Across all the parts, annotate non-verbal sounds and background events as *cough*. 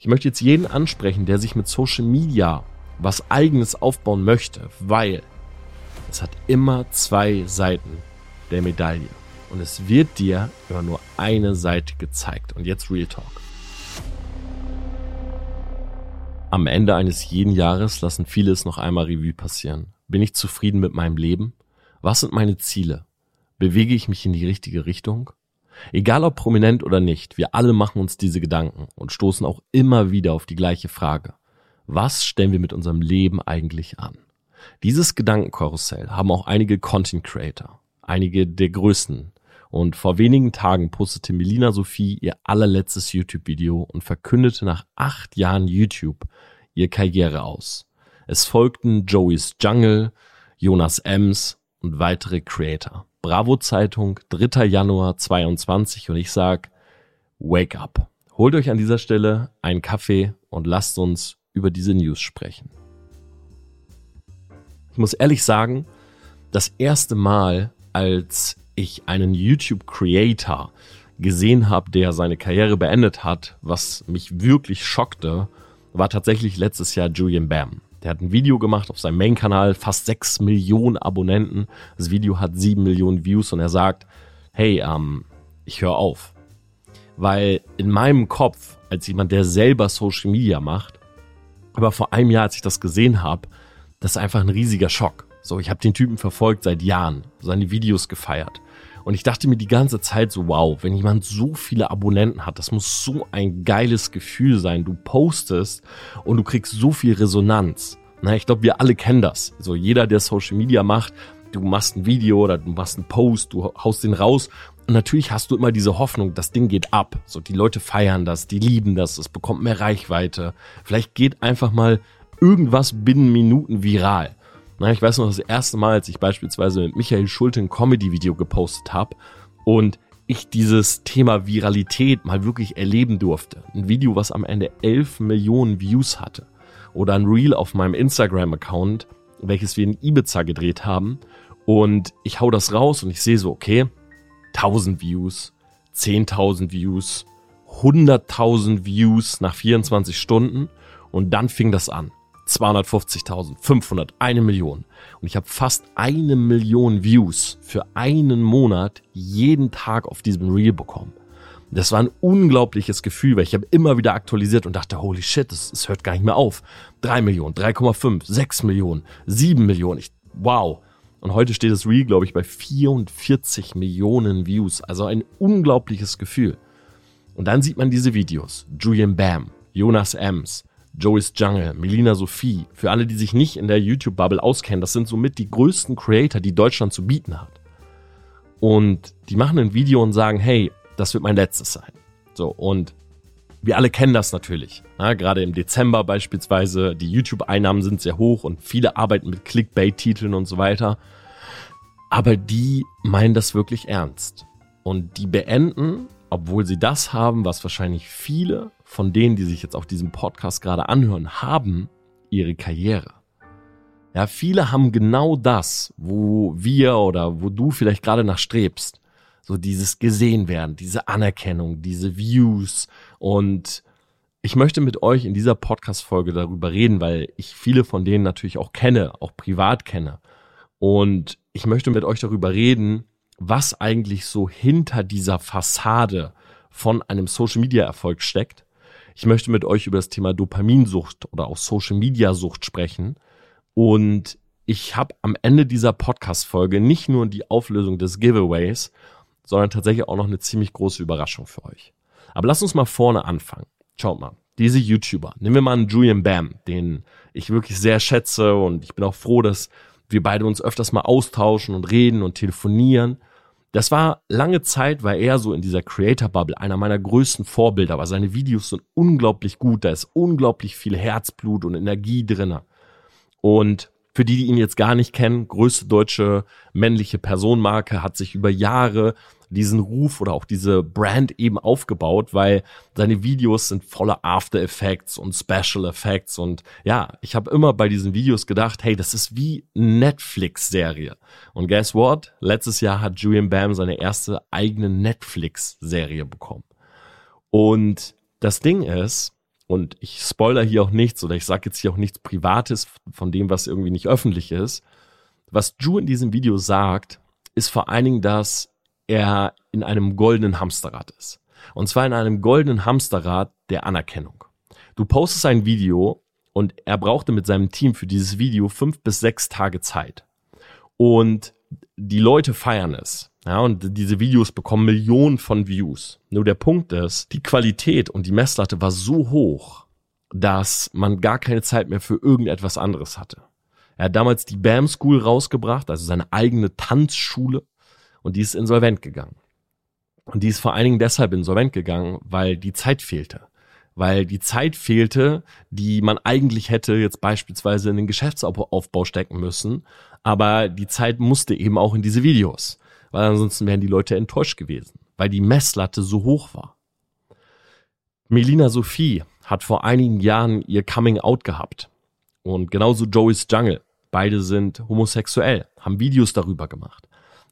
Ich möchte jetzt jeden ansprechen, der sich mit Social Media was eigenes aufbauen möchte, weil es hat immer zwei Seiten der Medaille. Und es wird dir immer nur eine Seite gezeigt. Und jetzt Real Talk. Am Ende eines jeden Jahres lassen viele es noch einmal Revue passieren. Bin ich zufrieden mit meinem Leben? Was sind meine Ziele? Bewege ich mich in die richtige Richtung? Egal ob prominent oder nicht, wir alle machen uns diese Gedanken und stoßen auch immer wieder auf die gleiche Frage. Was stellen wir mit unserem Leben eigentlich an? Dieses Gedankenkarussell haben auch einige Content Creator, einige der größten. Und vor wenigen Tagen postete Melina Sophie ihr allerletztes YouTube-Video und verkündete nach acht Jahren YouTube ihr Karriere aus. Es folgten Joey's Jungle, Jonas Ems und weitere Creator. Bravo Zeitung, 3. Januar 22 und ich sag, wake up. Holt euch an dieser Stelle einen Kaffee und lasst uns über diese News sprechen. Ich muss ehrlich sagen, das erste Mal, als ich einen YouTube-Creator gesehen habe, der seine Karriere beendet hat, was mich wirklich schockte, war tatsächlich letztes Jahr Julian Bam. Der hat ein Video gemacht auf seinem Main-Kanal, fast 6 Millionen Abonnenten. Das Video hat 7 Millionen Views und er sagt, hey, ähm, ich höre auf. Weil in meinem Kopf, als jemand, der selber Social Media macht, aber vor einem Jahr, als ich das gesehen habe, das ist einfach ein riesiger Schock. So, ich habe den Typen verfolgt seit Jahren, seine Videos gefeiert. Und ich dachte mir die ganze Zeit so, wow, wenn jemand so viele Abonnenten hat, das muss so ein geiles Gefühl sein. Du postest und du kriegst so viel Resonanz. Na, ich glaube, wir alle kennen das. So jeder, der Social Media macht, du machst ein Video oder du machst einen Post, du haust den raus und natürlich hast du immer diese Hoffnung, das Ding geht ab. So, die Leute feiern das, die lieben das, es bekommt mehr Reichweite. Vielleicht geht einfach mal irgendwas binnen Minuten viral. Na, ich weiß noch das erste Mal, als ich beispielsweise mit Michael Schulte ein Comedy-Video gepostet habe und ich dieses Thema Viralität mal wirklich erleben durfte. Ein Video, was am Ende 11 Millionen Views hatte. Oder ein Reel auf meinem Instagram-Account, welches wir in Ibiza gedreht haben. Und ich hau das raus und ich sehe so, okay, 1000 Views, 10.000 Views, 100.000 Views nach 24 Stunden. Und dann fing das an. 250.000, 500, eine Million. Und ich habe fast eine Million Views für einen Monat jeden Tag auf diesem Reel bekommen. Das war ein unglaubliches Gefühl, weil ich habe immer wieder aktualisiert und dachte, holy shit, es, es hört gar nicht mehr auf. 3 Millionen, 3,5, 6 Millionen, 7 Millionen. Ich, wow. Und heute steht das Reel, glaube ich, bei 44 Millionen Views. Also ein unglaubliches Gefühl. Und dann sieht man diese Videos. Julian Bam, Jonas Ems, Joey's Jungle, Melina Sophie, für alle, die sich nicht in der YouTube-Bubble auskennen, das sind somit die größten Creator, die Deutschland zu bieten hat. Und die machen ein Video und sagen, hey, das wird mein letztes sein. So, und wir alle kennen das natürlich. Ja, gerade im Dezember beispielsweise, die YouTube-Einnahmen sind sehr hoch und viele arbeiten mit Clickbait-Titeln und so weiter. Aber die meinen das wirklich ernst. Und die beenden, obwohl sie das haben, was wahrscheinlich viele von denen, die sich jetzt auf diesem Podcast gerade anhören, haben ihre Karriere. Ja, viele haben genau das, wo wir oder wo du vielleicht gerade nach strebst. So dieses gesehen werden, diese Anerkennung, diese Views. Und ich möchte mit euch in dieser Podcast-Folge darüber reden, weil ich viele von denen natürlich auch kenne, auch privat kenne. Und ich möchte mit euch darüber reden, was eigentlich so hinter dieser Fassade von einem Social-Media-Erfolg steckt ich möchte mit euch über das Thema Dopaminsucht oder auch Social Media Sucht sprechen. Und ich habe am Ende dieser Podcast-Folge nicht nur die Auflösung des Giveaways, sondern tatsächlich auch noch eine ziemlich große Überraschung für euch. Aber lasst uns mal vorne anfangen. Schaut mal, diese YouTuber, nehmen wir mal einen Julian Bam, den ich wirklich sehr schätze und ich bin auch froh, dass wir beide uns öfters mal austauschen und reden und telefonieren. Das war lange Zeit, war er so in dieser Creator-Bubble einer meiner größten Vorbilder, aber seine Videos sind unglaublich gut, da ist unglaublich viel Herzblut und Energie drinne. Und für die, die ihn jetzt gar nicht kennen, größte deutsche männliche Personenmarke, hat sich über Jahre diesen Ruf oder auch diese Brand eben aufgebaut, weil seine Videos sind voller After Effects und Special Effects und ja, ich habe immer bei diesen Videos gedacht, hey, das ist wie Netflix-Serie. Und guess what? Letztes Jahr hat Julian Bam seine erste eigene Netflix-Serie bekommen. Und das Ding ist, und ich spoiler hier auch nichts oder ich sage jetzt hier auch nichts Privates von dem, was irgendwie nicht öffentlich ist. Was Ju in diesem Video sagt, ist vor allen Dingen, dass er in einem goldenen Hamsterrad ist. Und zwar in einem goldenen Hamsterrad der Anerkennung. Du postest ein Video und er brauchte mit seinem Team für dieses Video fünf bis sechs Tage Zeit. Und die Leute feiern es. Ja, und diese Videos bekommen Millionen von Views. Nur der Punkt ist, die Qualität und die Messlatte war so hoch, dass man gar keine Zeit mehr für irgendetwas anderes hatte. Er hat damals die BAM School rausgebracht, also seine eigene Tanzschule, und die ist insolvent gegangen. Und die ist vor allen Dingen deshalb insolvent gegangen, weil die Zeit fehlte. Weil die Zeit fehlte, die man eigentlich hätte jetzt beispielsweise in den Geschäftsaufbau stecken müssen. Aber die Zeit musste eben auch in diese Videos. Weil ansonsten wären die Leute enttäuscht gewesen. Weil die Messlatte so hoch war. Melina Sophie hat vor einigen Jahren ihr Coming Out gehabt. Und genauso Joey's Jungle. Beide sind homosexuell, haben Videos darüber gemacht.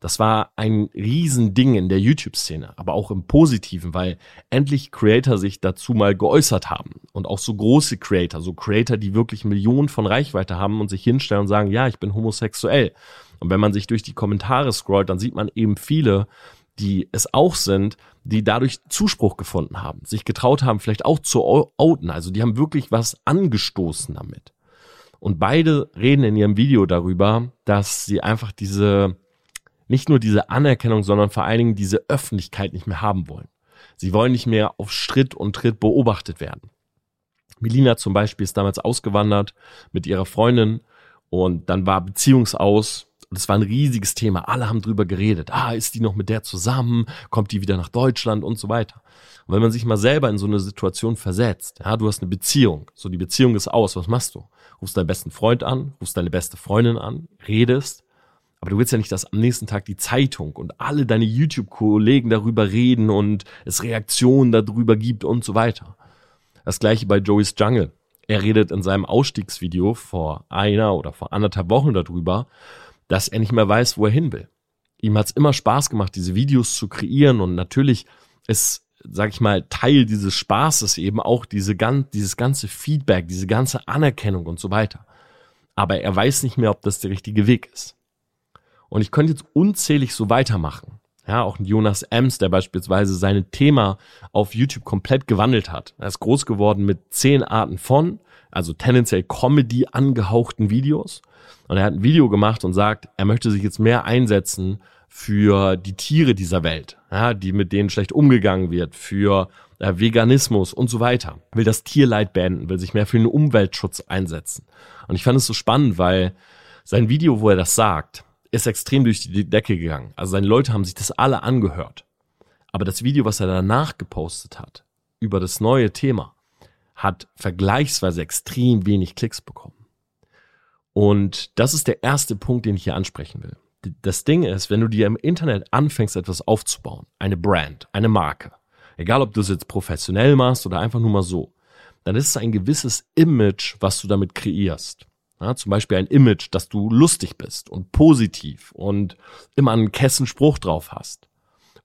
Das war ein Riesending in der YouTube-Szene, aber auch im Positiven, weil endlich Creator sich dazu mal geäußert haben. Und auch so große Creator, so Creator, die wirklich Millionen von Reichweite haben und sich hinstellen und sagen, ja, ich bin homosexuell. Und wenn man sich durch die Kommentare scrollt, dann sieht man eben viele, die es auch sind, die dadurch Zuspruch gefunden haben, sich getraut haben, vielleicht auch zu outen. Also die haben wirklich was angestoßen damit. Und beide reden in ihrem Video darüber, dass sie einfach diese nicht nur diese Anerkennung, sondern vor allen Dingen diese Öffentlichkeit nicht mehr haben wollen. Sie wollen nicht mehr auf Schritt und Tritt beobachtet werden. Melina zum Beispiel ist damals ausgewandert mit ihrer Freundin und dann war Beziehungsaus. Das war ein riesiges Thema. Alle haben drüber geredet. Ah, ist die noch mit der zusammen? Kommt die wieder nach Deutschland und so weiter? Und wenn man sich mal selber in so eine Situation versetzt, ja, du hast eine Beziehung, so die Beziehung ist aus, was machst du? Rufst deinen besten Freund an, rufst deine beste Freundin an, redest, aber du willst ja nicht, dass am nächsten Tag die Zeitung und alle deine YouTube-Kollegen darüber reden und es Reaktionen darüber gibt und so weiter. Das gleiche bei Joey's Jungle. Er redet in seinem Ausstiegsvideo vor einer oder vor anderthalb Wochen darüber, dass er nicht mehr weiß, wo er hin will. Ihm hat's immer Spaß gemacht, diese Videos zu kreieren und natürlich ist, sag ich mal, Teil dieses Spaßes eben auch diese, dieses ganze Feedback, diese ganze Anerkennung und so weiter. Aber er weiß nicht mehr, ob das der richtige Weg ist. Und ich könnte jetzt unzählig so weitermachen. Ja, auch Jonas Ems, der beispielsweise sein Thema auf YouTube komplett gewandelt hat. Er ist groß geworden mit zehn Arten von, also tendenziell Comedy angehauchten Videos. Und er hat ein Video gemacht und sagt, er möchte sich jetzt mehr einsetzen für die Tiere dieser Welt, ja, die mit denen schlecht umgegangen wird, für äh, Veganismus und so weiter. Will das Tierleid beenden, will sich mehr für den Umweltschutz einsetzen. Und ich fand es so spannend, weil sein Video, wo er das sagt, ist extrem durch die Decke gegangen. Also seine Leute haben sich das alle angehört. Aber das Video, was er danach gepostet hat, über das neue Thema, hat vergleichsweise extrem wenig Klicks bekommen. Und das ist der erste Punkt, den ich hier ansprechen will. Das Ding ist, wenn du dir im Internet anfängst, etwas aufzubauen, eine Brand, eine Marke, egal ob du es jetzt professionell machst oder einfach nur mal so, dann ist es ein gewisses Image, was du damit kreierst. Ja, zum Beispiel ein Image, dass du lustig bist und positiv und immer einen Kessenspruch drauf hast.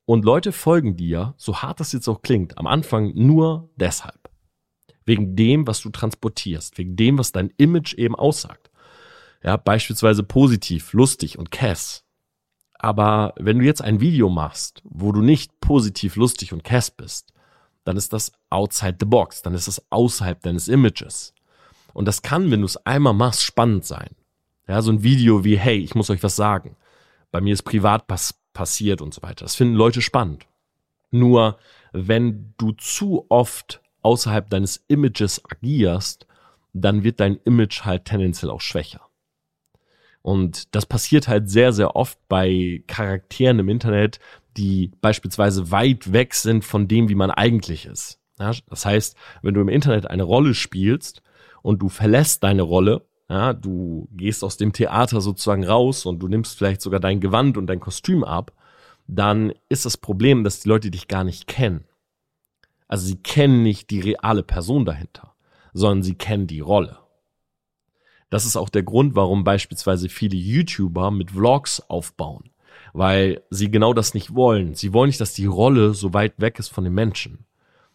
Und Leute folgen dir, so hart das jetzt auch klingt, am Anfang nur deshalb. Wegen dem, was du transportierst, wegen dem, was dein Image eben aussagt. Ja, beispielsweise positiv, lustig und Cass. Aber wenn du jetzt ein Video machst, wo du nicht positiv, lustig und Cass bist, dann ist das outside the box, dann ist das außerhalb deines Images. Und das kann, wenn du es einmal machst, spannend sein. Ja, so ein Video wie, hey, ich muss euch was sagen. Bei mir ist privat pass passiert und so weiter. Das finden Leute spannend. Nur, wenn du zu oft außerhalb deines Images agierst, dann wird dein Image halt tendenziell auch schwächer. Und das passiert halt sehr, sehr oft bei Charakteren im Internet, die beispielsweise weit weg sind von dem, wie man eigentlich ist. Das heißt, wenn du im Internet eine Rolle spielst, und du verlässt deine Rolle, ja, du gehst aus dem Theater sozusagen raus und du nimmst vielleicht sogar dein Gewand und dein Kostüm ab, dann ist das Problem, dass die Leute dich gar nicht kennen. Also sie kennen nicht die reale Person dahinter, sondern sie kennen die Rolle. Das ist auch der Grund, warum beispielsweise viele YouTuber mit Vlogs aufbauen, weil sie genau das nicht wollen. Sie wollen nicht, dass die Rolle so weit weg ist von den Menschen.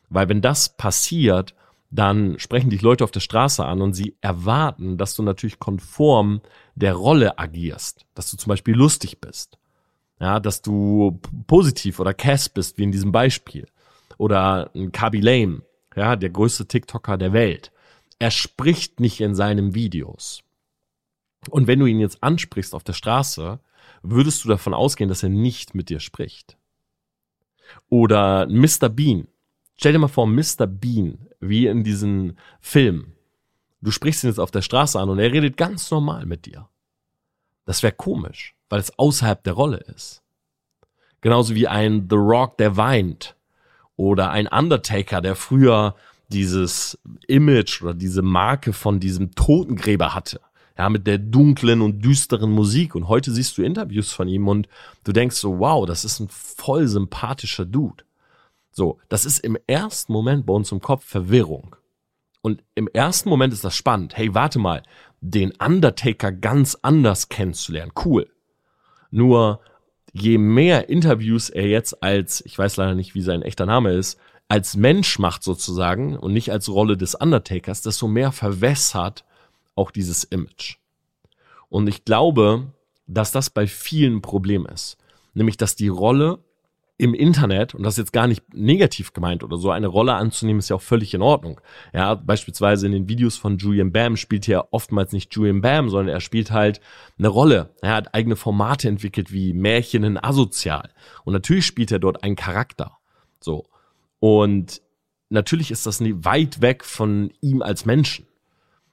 Weil wenn das passiert, dann sprechen dich Leute auf der Straße an und sie erwarten, dass du natürlich konform der Rolle agierst, dass du zum Beispiel lustig bist, ja, dass du positiv oder Cass bist, wie in diesem Beispiel, oder ein Kaby Lame, ja, der größte TikToker der Welt. Er spricht nicht in seinen Videos. Und wenn du ihn jetzt ansprichst auf der Straße, würdest du davon ausgehen, dass er nicht mit dir spricht. Oder Mr. Bean. Stell dir mal vor, Mr. Bean, wie in diesem Film. Du sprichst ihn jetzt auf der Straße an und er redet ganz normal mit dir. Das wäre komisch, weil es außerhalb der Rolle ist. Genauso wie ein The Rock, der weint. Oder ein Undertaker, der früher dieses Image oder diese Marke von diesem Totengräber hatte ja, mit der dunklen und düsteren Musik. Und heute siehst du Interviews von ihm und du denkst so, wow, das ist ein voll sympathischer Dude. So, das ist im ersten Moment bei uns im Kopf Verwirrung. Und im ersten Moment ist das spannend. Hey, warte mal, den Undertaker ganz anders kennenzulernen. Cool. Nur je mehr Interviews er jetzt als, ich weiß leider nicht, wie sein echter Name ist, als Mensch macht sozusagen und nicht als Rolle des Undertakers, desto mehr verwässert auch dieses Image. Und ich glaube, dass das bei vielen ein Problem ist. Nämlich, dass die Rolle im Internet, und das ist jetzt gar nicht negativ gemeint oder so, eine Rolle anzunehmen, ist ja auch völlig in Ordnung. Ja, beispielsweise in den Videos von Julian Bam spielt er oftmals nicht Julian Bam, sondern er spielt halt eine Rolle. Er hat eigene Formate entwickelt wie Märchen in Asozial. Und natürlich spielt er dort einen Charakter. So. Und natürlich ist das weit weg von ihm als Menschen.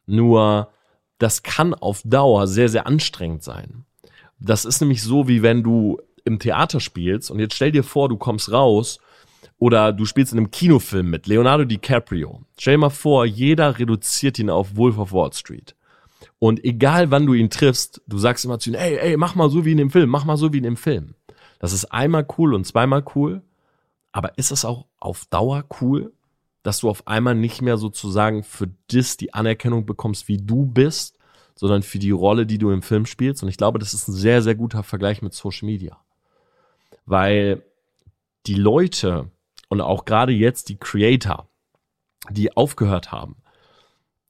Nur das kann auf Dauer sehr, sehr anstrengend sein. Das ist nämlich so, wie wenn du im Theater spielst und jetzt stell dir vor, du kommst raus oder du spielst in einem Kinofilm mit Leonardo DiCaprio. Stell dir mal vor, jeder reduziert ihn auf Wolf of Wall Street. Und egal wann du ihn triffst, du sagst immer zu ihm, ey, ey, mach mal so wie in dem Film, mach mal so wie in dem Film. Das ist einmal cool und zweimal cool. Aber ist es auch auf Dauer cool? dass du auf einmal nicht mehr sozusagen für das die Anerkennung bekommst, wie du bist, sondern für die Rolle, die du im Film spielst. Und ich glaube, das ist ein sehr, sehr guter Vergleich mit Social Media. Weil die Leute und auch gerade jetzt die Creator, die aufgehört haben,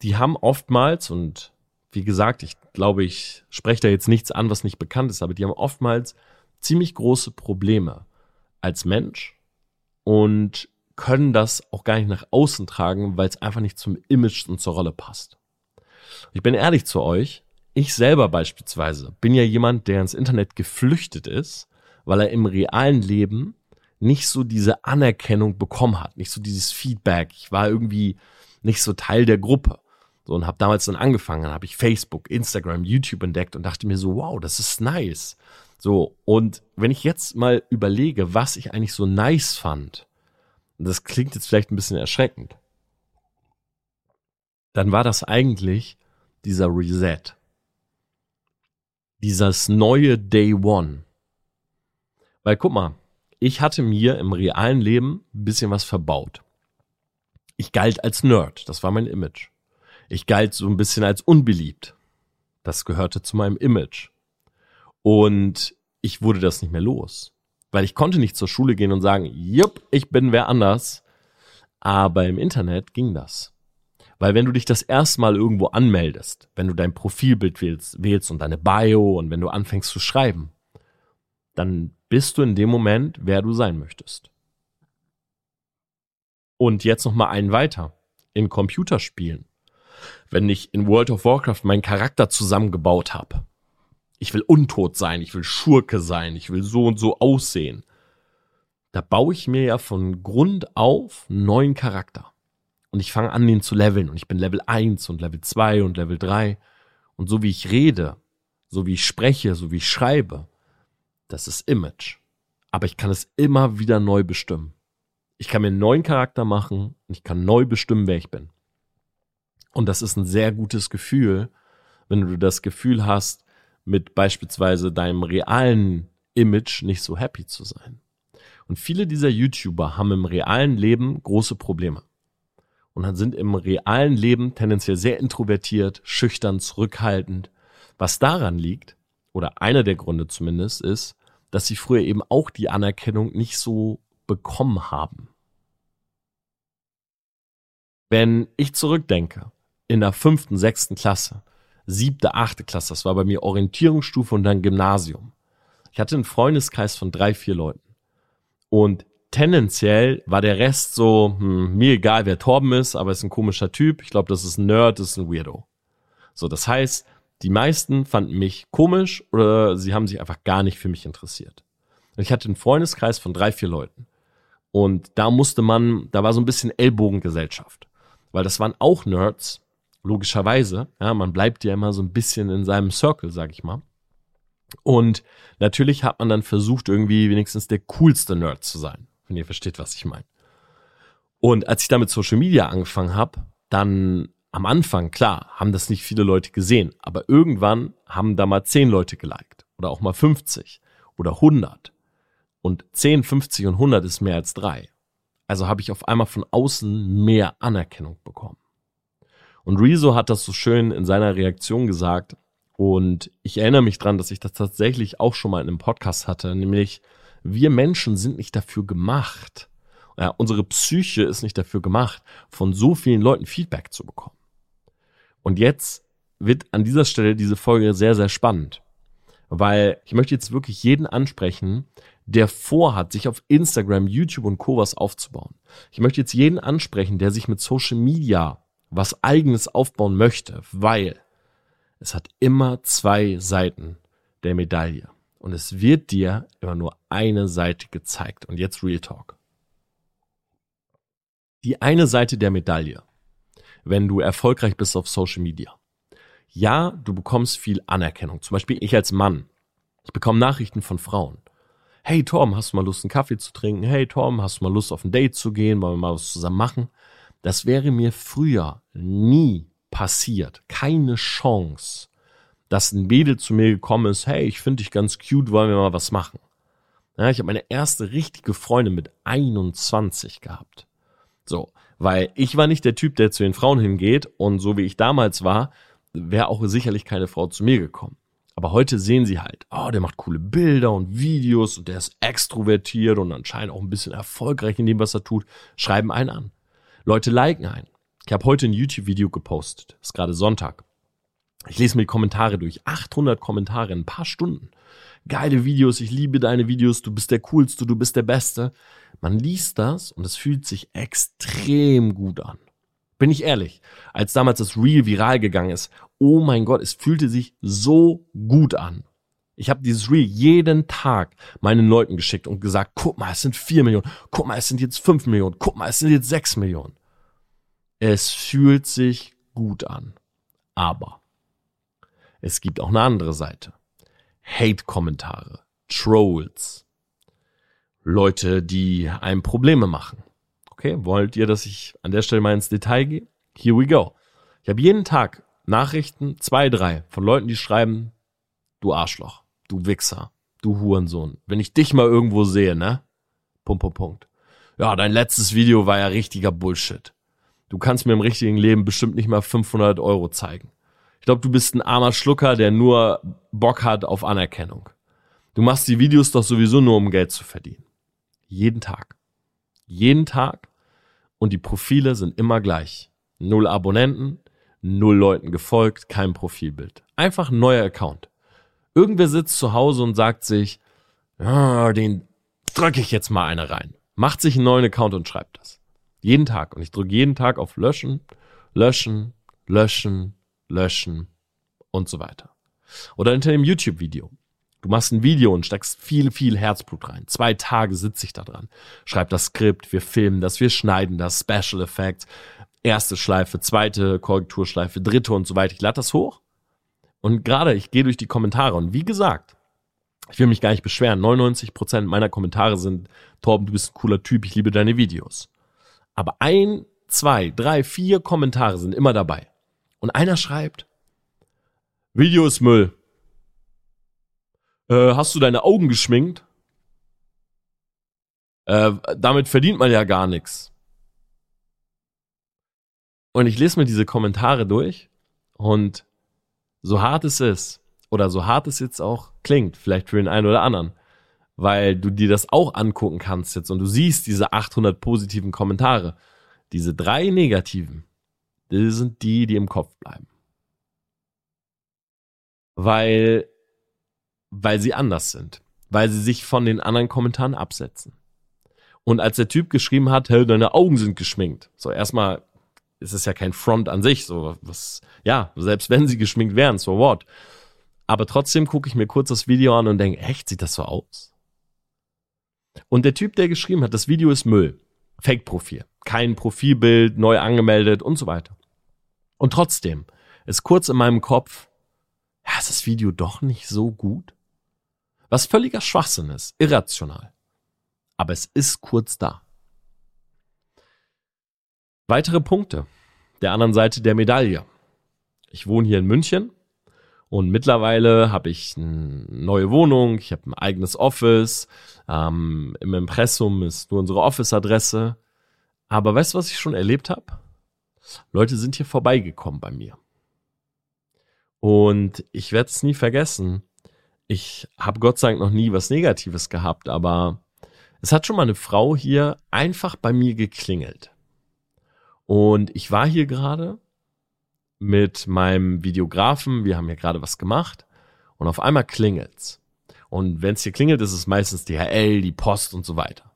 die haben oftmals, und wie gesagt, ich glaube, ich spreche da jetzt nichts an, was nicht bekannt ist, aber die haben oftmals ziemlich große Probleme als Mensch und können das auch gar nicht nach außen tragen, weil es einfach nicht zum Image und zur Rolle passt. Ich bin ehrlich zu euch, ich selber beispielsweise bin ja jemand, der ins Internet geflüchtet ist, weil er im realen Leben nicht so diese Anerkennung bekommen hat, nicht so dieses Feedback. Ich war irgendwie nicht so Teil der Gruppe. So und habe damals dann angefangen, dann habe ich Facebook, Instagram, YouTube entdeckt und dachte mir so, wow, das ist nice. So und wenn ich jetzt mal überlege, was ich eigentlich so nice fand, das klingt jetzt vielleicht ein bisschen erschreckend, dann war das eigentlich dieser Reset. Dieses neue Day One. Weil guck mal, ich hatte mir im realen Leben ein bisschen was verbaut. Ich galt als Nerd, das war mein Image. Ich galt so ein bisschen als unbeliebt. Das gehörte zu meinem Image. Und ich wurde das nicht mehr los weil ich konnte nicht zur Schule gehen und sagen, jupp, ich bin wer anders. Aber im Internet ging das. Weil wenn du dich das erste Mal irgendwo anmeldest, wenn du dein Profilbild wählst, wählst und deine Bio und wenn du anfängst zu schreiben, dann bist du in dem Moment, wer du sein möchtest. Und jetzt noch mal einen weiter. In Computerspielen. Wenn ich in World of Warcraft meinen Charakter zusammengebaut habe, ich will untot sein, ich will Schurke sein, ich will so und so aussehen. Da baue ich mir ja von Grund auf einen neuen Charakter. Und ich fange an, den zu leveln. Und ich bin Level 1 und Level 2 und Level 3. Und so wie ich rede, so wie ich spreche, so wie ich schreibe, das ist Image. Aber ich kann es immer wieder neu bestimmen. Ich kann mir einen neuen Charakter machen und ich kann neu bestimmen, wer ich bin. Und das ist ein sehr gutes Gefühl, wenn du das Gefühl hast, mit beispielsweise deinem realen Image nicht so happy zu sein. Und viele dieser YouTuber haben im realen Leben große Probleme. Und dann sind im realen Leben tendenziell sehr introvertiert, schüchtern, zurückhaltend. Was daran liegt, oder einer der Gründe zumindest, ist, dass sie früher eben auch die Anerkennung nicht so bekommen haben. Wenn ich zurückdenke, in der fünften, sechsten Klasse, siebte, achte Klasse, das war bei mir Orientierungsstufe und dann Gymnasium. Ich hatte einen Freundeskreis von drei, vier Leuten. Und tendenziell war der Rest so, hm, mir egal, wer Torben ist, aber ist ein komischer Typ. Ich glaube, das ist ein Nerd, das ist ein Weirdo. So, das heißt, die meisten fanden mich komisch oder sie haben sich einfach gar nicht für mich interessiert. Ich hatte einen Freundeskreis von drei, vier Leuten. Und da musste man, da war so ein bisschen Ellbogengesellschaft. Weil das waren auch Nerds, logischerweise. Ja, man bleibt ja immer so ein bisschen in seinem Circle, sag ich mal. Und natürlich hat man dann versucht, irgendwie wenigstens der coolste Nerd zu sein, wenn ihr versteht, was ich meine. Und als ich damit Social Media angefangen habe, dann am Anfang, klar, haben das nicht viele Leute gesehen, aber irgendwann haben da mal 10 Leute geliked oder auch mal 50 oder 100. Und 10, 50 und 100 ist mehr als drei. Also habe ich auf einmal von außen mehr Anerkennung bekommen. Und Rezo hat das so schön in seiner Reaktion gesagt. Und ich erinnere mich dran, dass ich das tatsächlich auch schon mal in einem Podcast hatte, nämlich wir Menschen sind nicht dafür gemacht. Ja, unsere Psyche ist nicht dafür gemacht, von so vielen Leuten Feedback zu bekommen. Und jetzt wird an dieser Stelle diese Folge sehr, sehr spannend. Weil ich möchte jetzt wirklich jeden ansprechen, der vorhat, sich auf Instagram, YouTube und Co. was aufzubauen. Ich möchte jetzt jeden ansprechen, der sich mit Social Media was eigenes aufbauen möchte, weil es hat immer zwei Seiten der Medaille. Und es wird dir immer nur eine Seite gezeigt. Und jetzt Real Talk. Die eine Seite der Medaille wenn du erfolgreich bist auf Social Media. Ja, du bekommst viel Anerkennung. Zum Beispiel ich als Mann. Ich bekomme Nachrichten von Frauen. Hey Tom, hast du mal Lust, einen Kaffee zu trinken? Hey Tom, hast du mal Lust, auf ein Date zu gehen? Wollen wir mal was zusammen machen? Das wäre mir früher nie passiert. Keine Chance, dass ein Mädel zu mir gekommen ist. Hey, ich finde dich ganz cute, wollen wir mal was machen? Ja, ich habe meine erste richtige Freundin mit 21 gehabt. So, weil ich war nicht der Typ, der zu den Frauen hingeht und so wie ich damals war, wäre auch sicherlich keine Frau zu mir gekommen. Aber heute sehen sie halt, oh, der macht coole Bilder und Videos und der ist extrovertiert und anscheinend auch ein bisschen erfolgreich in dem, was er tut, schreiben einen an. Leute liken einen. Ich habe heute ein YouTube-Video gepostet. Ist gerade Sonntag. Ich lese mir die Kommentare durch. 800 Kommentare in ein paar Stunden. Geile Videos, ich liebe deine Videos, du bist der Coolste, du bist der Beste. Man liest das und es fühlt sich extrem gut an. Bin ich ehrlich, als damals das Reel viral gegangen ist, oh mein Gott, es fühlte sich so gut an. Ich habe dieses Reel jeden Tag meinen Leuten geschickt und gesagt, guck mal, es sind vier Millionen, guck mal, es sind jetzt fünf Millionen, guck mal, es sind jetzt sechs Millionen. Es fühlt sich gut an. Aber es gibt auch eine andere Seite. Hate-Kommentare, Trolls, Leute, die einem Probleme machen. Okay, wollt ihr, dass ich an der Stelle mal ins Detail gehe? Here we go. Ich habe jeden Tag Nachrichten, zwei, drei, von Leuten, die schreiben, du Arschloch, du Wichser, du Hurensohn. Wenn ich dich mal irgendwo sehe, ne? Punkt, Punkt, Punkt. Ja, dein letztes Video war ja richtiger Bullshit. Du kannst mir im richtigen Leben bestimmt nicht mal 500 Euro zeigen. Ich glaube, du bist ein armer Schlucker, der nur Bock hat auf Anerkennung. Du machst die Videos doch sowieso nur, um Geld zu verdienen. Jeden Tag. Jeden Tag. Und die Profile sind immer gleich. Null Abonnenten, null Leuten gefolgt, kein Profilbild. Einfach ein neuer Account. Irgendwer sitzt zu Hause und sagt sich, ja, den drücke ich jetzt mal eine rein. Macht sich einen neuen Account und schreibt das. Jeden Tag. Und ich drücke jeden Tag auf Löschen, Löschen, Löschen, Löschen und so weiter. Oder hinter dem YouTube-Video. Du machst ein Video und steckst viel, viel Herzblut rein. Zwei Tage sitze ich da dran. Schreib das Skript, wir filmen das, wir schneiden das, Special Effects, erste Schleife, zweite Korrekturschleife, dritte und so weiter. Ich lade das hoch. Und gerade, ich gehe durch die Kommentare und wie gesagt, ich will mich gar nicht beschweren. 99% meiner Kommentare sind, Torben, du bist ein cooler Typ, ich liebe deine Videos. Aber ein, zwei, drei, vier Kommentare sind immer dabei. Und einer schreibt, Video ist Müll. Äh, hast du deine Augen geschminkt? Äh, damit verdient man ja gar nichts. Und ich lese mir diese Kommentare durch und so hart es ist, oder so hart es jetzt auch klingt, vielleicht für den einen oder anderen, weil du dir das auch angucken kannst jetzt und du siehst diese 800 positiven Kommentare, diese drei negativen, die sind die, die im Kopf bleiben. Weil, weil sie anders sind. Weil sie sich von den anderen Kommentaren absetzen. Und als der Typ geschrieben hat, hey, deine Augen sind geschminkt. So erstmal ist es ja kein Front an sich, so was, ja, selbst wenn sie geschminkt wären, so what. Aber trotzdem gucke ich mir kurz das Video an und denke, echt, sieht das so aus? Und der Typ, der geschrieben hat, das Video ist Müll. Fake-Profil. Kein Profilbild, neu angemeldet und so weiter. Und trotzdem ist kurz in meinem Kopf, ja, ist das Video doch nicht so gut? Was völliger Schwachsinn ist, irrational. Aber es ist kurz da. Weitere Punkte der anderen Seite der Medaille. Ich wohne hier in München und mittlerweile habe ich eine neue Wohnung, ich habe ein eigenes Office. Ähm, Im Impressum ist nur unsere Office-Adresse. Aber weißt du, was ich schon erlebt habe? Leute sind hier vorbeigekommen bei mir. Und ich werde es nie vergessen. Ich habe Gott sei Dank noch nie was Negatives gehabt, aber es hat schon mal eine Frau hier einfach bei mir geklingelt. Und ich war hier gerade mit meinem Videografen, wir haben hier gerade was gemacht und auf einmal klingelt's. Und wenn es hier klingelt, ist es meistens DHL, die Post und so weiter.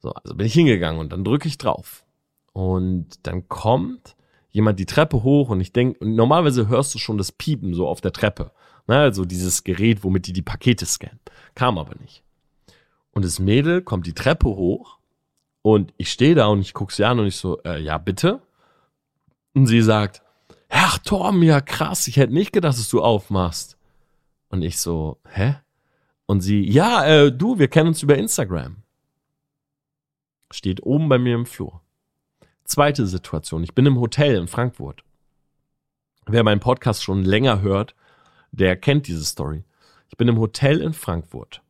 So, also bin ich hingegangen und dann drücke ich drauf. Und dann kommt jemand die Treppe hoch und ich denke, normalerweise hörst du schon das Piepen so auf der Treppe. Ne, also dieses Gerät, womit die die Pakete scannen. Kam aber nicht. Und das Mädel kommt die Treppe hoch und ich stehe da und ich gucke sie an und ich so, äh, ja, bitte? Und sie sagt, ach, Torben, ja krass, ich hätte nicht gedacht, dass du aufmachst. Und ich so, hä? Und sie, ja, äh, du, wir kennen uns über Instagram. Steht oben bei mir im Flur. Zweite Situation, ich bin im Hotel in Frankfurt. Wer meinen Podcast schon länger hört, der kennt diese Story. Ich bin im Hotel in Frankfurt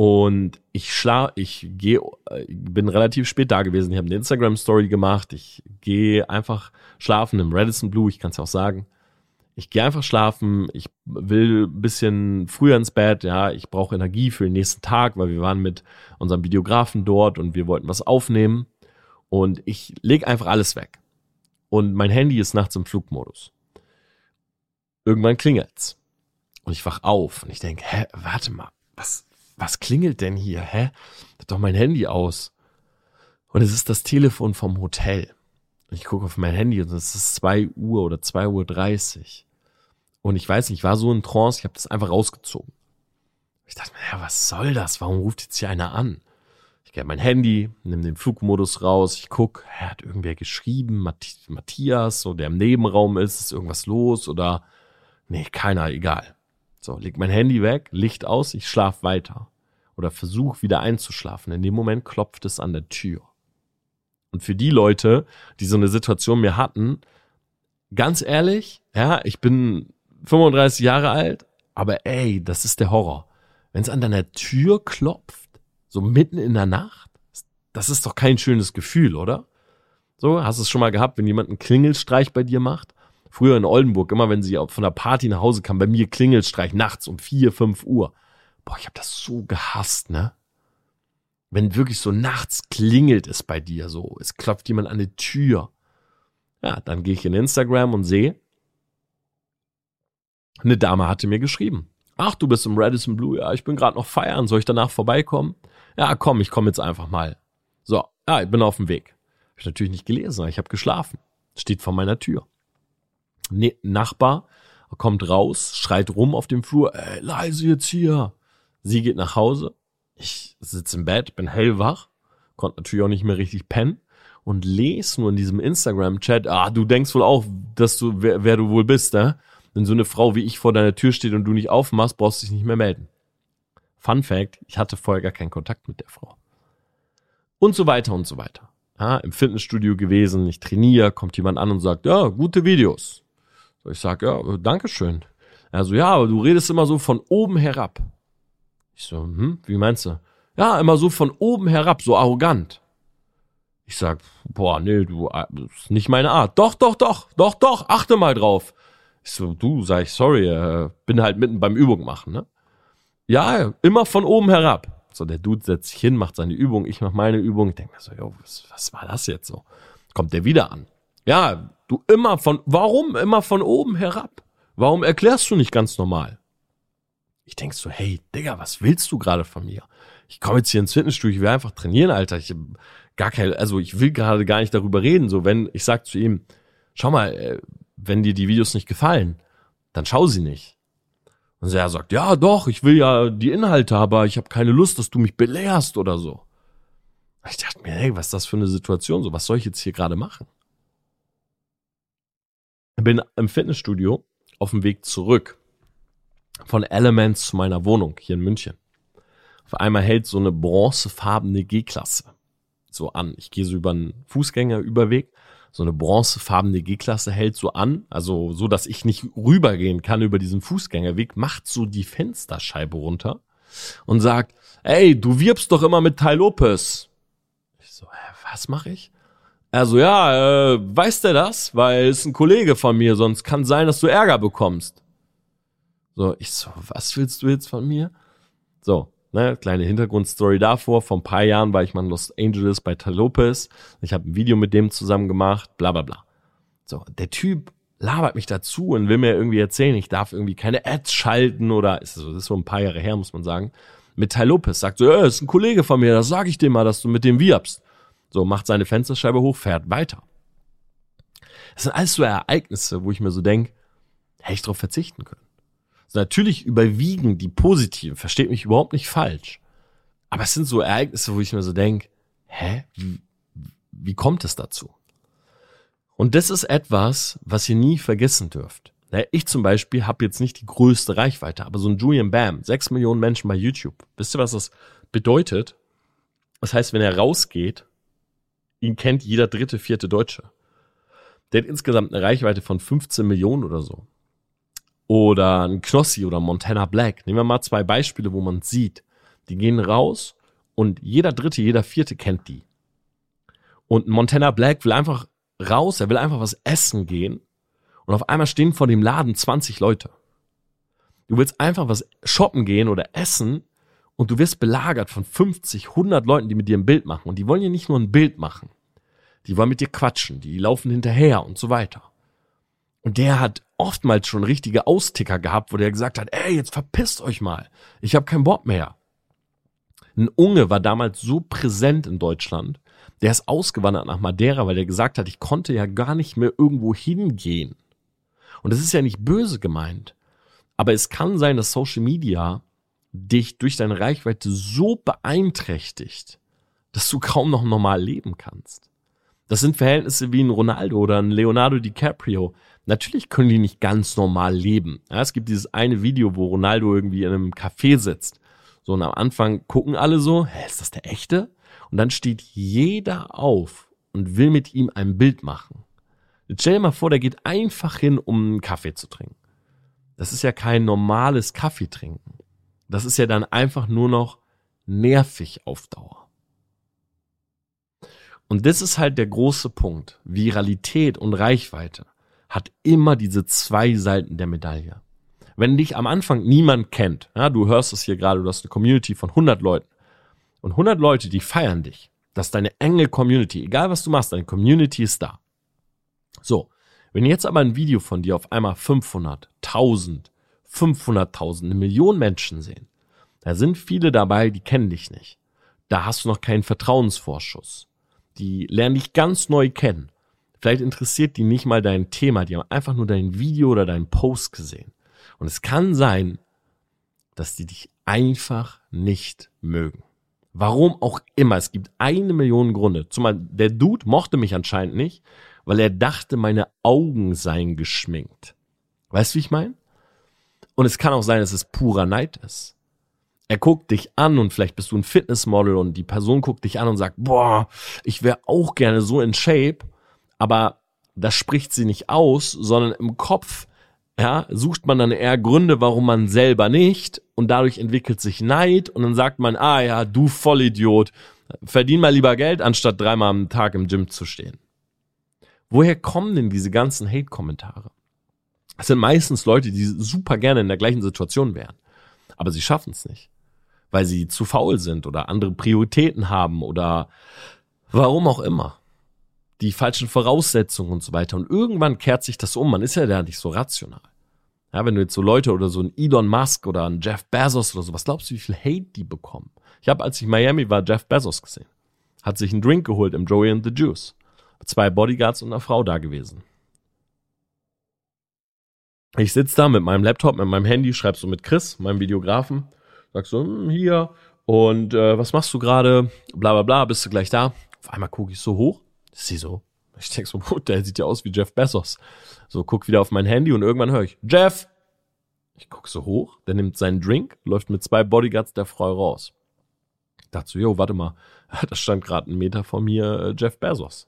und ich schla, ich gehe, äh, bin relativ spät da gewesen. Ich habe eine Instagram Story gemacht. Ich gehe einfach schlafen im Radisson Blue. Ich kann es ja auch sagen. Ich gehe einfach schlafen. Ich will ein bisschen früher ins Bett. Ja, ich brauche Energie für den nächsten Tag, weil wir waren mit unserem Videografen dort und wir wollten was aufnehmen. Und ich lege einfach alles weg. Und mein Handy ist nachts im Flugmodus. Irgendwann klingelt's. Und ich wach auf und ich denke, hä, warte mal, was, was klingelt denn hier? Hä? Hat doch mein Handy aus. Und es ist das Telefon vom Hotel. Ich gucke auf mein Handy und es ist zwei Uhr oder zwei Uhr. dreißig. Und ich weiß nicht, ich war so in Trance, ich habe das einfach rausgezogen. Ich dachte mir, ja, was soll das? Warum ruft jetzt hier einer an? Ich gehe mein Handy, nehme den Flugmodus raus, ich guck, hat irgendwer geschrieben, Matthias, so der im Nebenraum ist, ist irgendwas los oder nee, keiner, egal. So, leg mein Handy weg, Licht aus, ich schlaf weiter. Oder versuch wieder einzuschlafen. In dem Moment klopft es an der Tür. Und für die Leute, die so eine Situation mir hatten, ganz ehrlich, ja, ich bin 35 Jahre alt, aber ey, das ist der Horror. Wenn es an deiner Tür klopft, so mitten in der Nacht, das ist doch kein schönes Gefühl, oder? So, hast du es schon mal gehabt, wenn jemand einen Klingelstreich bei dir macht? Früher in Oldenburg, immer wenn sie von der Party nach Hause kam, bei mir Klingelstreich nachts um vier, fünf Uhr. Boah, ich habe das so gehasst, ne? Wenn wirklich so nachts klingelt es bei dir so, es klopft jemand an die Tür. Ja, dann gehe ich in Instagram und sehe, eine Dame hatte mir geschrieben. Ach, du bist im Radisson Blue, ja, ich bin gerade noch feiern, soll ich danach vorbeikommen? Ja, komm, ich komme jetzt einfach mal. So, ja, ich bin auf dem Weg. Hab ich natürlich nicht gelesen, ich habe geschlafen. Steht vor meiner Tür. Ne Nachbar kommt raus, schreit rum auf dem Flur, ey, leise jetzt hier. Sie geht nach Hause. Ich sitze im Bett, bin hellwach, konnte natürlich auch nicht mehr richtig pennen und lese nur in diesem Instagram-Chat, ah, du denkst wohl auch, dass du, wer, wer du wohl bist, ne? Wenn so eine Frau wie ich vor deiner Tür steht und du nicht aufmachst, brauchst du dich nicht mehr melden. Fun Fact, ich hatte vorher gar keinen Kontakt mit der Frau. Und so weiter und so weiter. Ja, Im Fitnessstudio gewesen, ich trainiere, kommt jemand an und sagt, ja, gute Videos. So, ich sag, ja, Dankeschön. Also ja, aber du redest immer so von oben herab. Ich so, hm, wie meinst du? Ja, immer so von oben herab, so arrogant. Ich sag, boah, nee, du, das ist nicht meine Art. Doch, doch, doch, doch, doch, achte mal drauf. Ich so, du, sag ich, sorry, äh, bin halt mitten beim Übung machen, ne? Ja, immer von oben herab. So, der Dude setzt sich hin, macht seine Übung, ich mach meine Übung. Ich denke mir so, jo, was, was war das jetzt so? Kommt der wieder an. Ja, du immer von, warum immer von oben herab? Warum erklärst du nicht ganz normal? Ich denk so, hey, Digga, was willst du gerade von mir? Ich komme jetzt hier ins Fitnessstudio, ich will einfach trainieren, Alter. Ich gar kein, also ich will gerade gar nicht darüber reden. So, wenn ich sag zu ihm, schau mal, äh, wenn dir die Videos nicht gefallen, dann schau sie nicht. Und er sagt, ja, doch, ich will ja die Inhalte, aber ich habe keine Lust, dass du mich belehrst oder so. Ich dachte mir, hey, was ist das für eine Situation? So, was soll ich jetzt hier gerade machen? Bin im Fitnessstudio auf dem Weg zurück von Elements zu meiner Wohnung hier in München. Auf einmal hält so eine bronzefarbene G-Klasse so an. Ich gehe so über einen Fußgängerüberweg, so eine bronzefarbene G-Klasse hält so an, also so, dass ich nicht rübergehen kann über diesen Fußgängerweg, macht so die Fensterscheibe runter und sagt, ey, du wirbst doch immer mit Ty Lopez. Ich so, hä, was mache ich? Also ja, äh, weiß der das? Weil es ein Kollege von mir, sonst kann sein, dass du Ärger bekommst. So, ich so, was willst du jetzt von mir? So, Ne, kleine Hintergrundstory davor. Vor ein paar Jahren war ich mal in Los Angeles bei Talopez. Ich habe ein Video mit dem zusammen gemacht, bla bla bla. So, der Typ labert mich dazu und will mir irgendwie erzählen, ich darf irgendwie keine Ads schalten oder ist so, das ist so ein paar Jahre her, muss man sagen. Mit Ty Lopez sagt so, ja, ist ein Kollege von mir, das sag ich dir mal, dass du mit dem wirbst. So, macht seine Fensterscheibe hoch, fährt weiter. Das sind alles so Ereignisse, wo ich mir so denk, hätte ich drauf verzichten können. Natürlich überwiegen die positiven, versteht mich überhaupt nicht falsch. Aber es sind so Ereignisse, wo ich mir so denke, hä, wie, wie kommt es dazu? Und das ist etwas, was ihr nie vergessen dürft. Ich zum Beispiel habe jetzt nicht die größte Reichweite, aber so ein Julian Bam, sechs Millionen Menschen bei YouTube. Wisst ihr, was das bedeutet? Das heißt, wenn er rausgeht, ihn kennt jeder dritte, vierte Deutsche. Der hat insgesamt eine Reichweite von 15 Millionen oder so oder ein Knossi oder Montana Black. Nehmen wir mal zwei Beispiele, wo man sieht, die gehen raus und jeder Dritte, jeder Vierte kennt die. Und Montana Black will einfach raus, er will einfach was essen gehen und auf einmal stehen vor dem Laden 20 Leute. Du willst einfach was shoppen gehen oder essen und du wirst belagert von 50, 100 Leuten, die mit dir ein Bild machen. Und die wollen ja nicht nur ein Bild machen. Die wollen mit dir quatschen, die laufen hinterher und so weiter. Und der hat oftmals schon richtige Austicker gehabt, wo der gesagt hat, ey, jetzt verpisst euch mal. Ich habe keinen Bock mehr. Ein Unge war damals so präsent in Deutschland, der ist ausgewandert nach Madeira, weil der gesagt hat, ich konnte ja gar nicht mehr irgendwo hingehen. Und das ist ja nicht böse gemeint. Aber es kann sein, dass Social Media dich durch deine Reichweite so beeinträchtigt, dass du kaum noch normal leben kannst. Das sind Verhältnisse wie ein Ronaldo oder ein Leonardo DiCaprio. Natürlich können die nicht ganz normal leben. Ja, es gibt dieses eine Video, wo Ronaldo irgendwie in einem Café sitzt. So, und am Anfang gucken alle so, hä, ist das der echte? Und dann steht jeder auf und will mit ihm ein Bild machen. Jetzt stell dir mal vor, der geht einfach hin, um einen Kaffee zu trinken. Das ist ja kein normales Kaffee trinken. Das ist ja dann einfach nur noch nervig auf Dauer. Und das ist halt der große Punkt. Viralität und Reichweite hat immer diese zwei Seiten der Medaille. Wenn dich am Anfang niemand kennt, ja, du hörst es hier gerade, du hast eine Community von 100 Leuten und 100 Leute, die feiern dich. Das ist deine enge Community. Egal was du machst, deine Community ist da. So. Wenn jetzt aber ein Video von dir auf einmal 500, 1000, 500.000, eine Million Menschen sehen, da sind viele dabei, die kennen dich nicht. Da hast du noch keinen Vertrauensvorschuss. Die lernen dich ganz neu kennen. Vielleicht interessiert die nicht mal dein Thema, die haben einfach nur dein Video oder deinen Post gesehen. Und es kann sein, dass die dich einfach nicht mögen. Warum auch immer. Es gibt eine Million Gründe. Zumal der Dude mochte mich anscheinend nicht, weil er dachte, meine Augen seien geschminkt. Weißt du, wie ich meine? Und es kann auch sein, dass es purer Neid ist. Er guckt dich an und vielleicht bist du ein Fitnessmodel und die Person guckt dich an und sagt, boah, ich wäre auch gerne so in Shape aber das spricht sie nicht aus, sondern im Kopf ja, sucht man dann eher Gründe, warum man selber nicht und dadurch entwickelt sich Neid und dann sagt man, ah ja, du Vollidiot, verdien mal lieber Geld, anstatt dreimal am Tag im Gym zu stehen. Woher kommen denn diese ganzen Hate-Kommentare? Es sind meistens Leute, die super gerne in der gleichen Situation wären, aber sie schaffen es nicht, weil sie zu faul sind oder andere Prioritäten haben oder warum auch immer. die falschen Voraussetzungen und so weiter. Und irgendwann kehrt sich das um. Man ist ja da nicht so rational. Ja, wenn du jetzt so Leute oder so ein Elon Musk oder ein Jeff Bezos oder so, was glaubst du, wie viel Hate die bekommen? Ich habe, als ich in Miami war, Jeff Bezos gesehen. Hat sich einen Drink geholt im Joey and the Juice. Zwei Bodyguards und eine Frau da gewesen. Ich sitze da mit meinem Laptop, mit meinem Handy, schreib so mit Chris, meinem Videografen, sag so, hm, hier, und äh, was machst du gerade? Bla bla bla, bist du gleich da? Auf einmal gucke ich so hoch, sie so. Ich denke so, *laughs* der sieht ja aus wie Jeff Bezos. So, guck wieder auf mein Handy und irgendwann höre ich, Jeff! Ich guck so hoch, der nimmt seinen Drink, läuft mit zwei Bodyguards der Frau raus. Ich dachte so, jo, warte mal, *laughs* da stand gerade ein Meter vor mir äh, Jeff Bezos.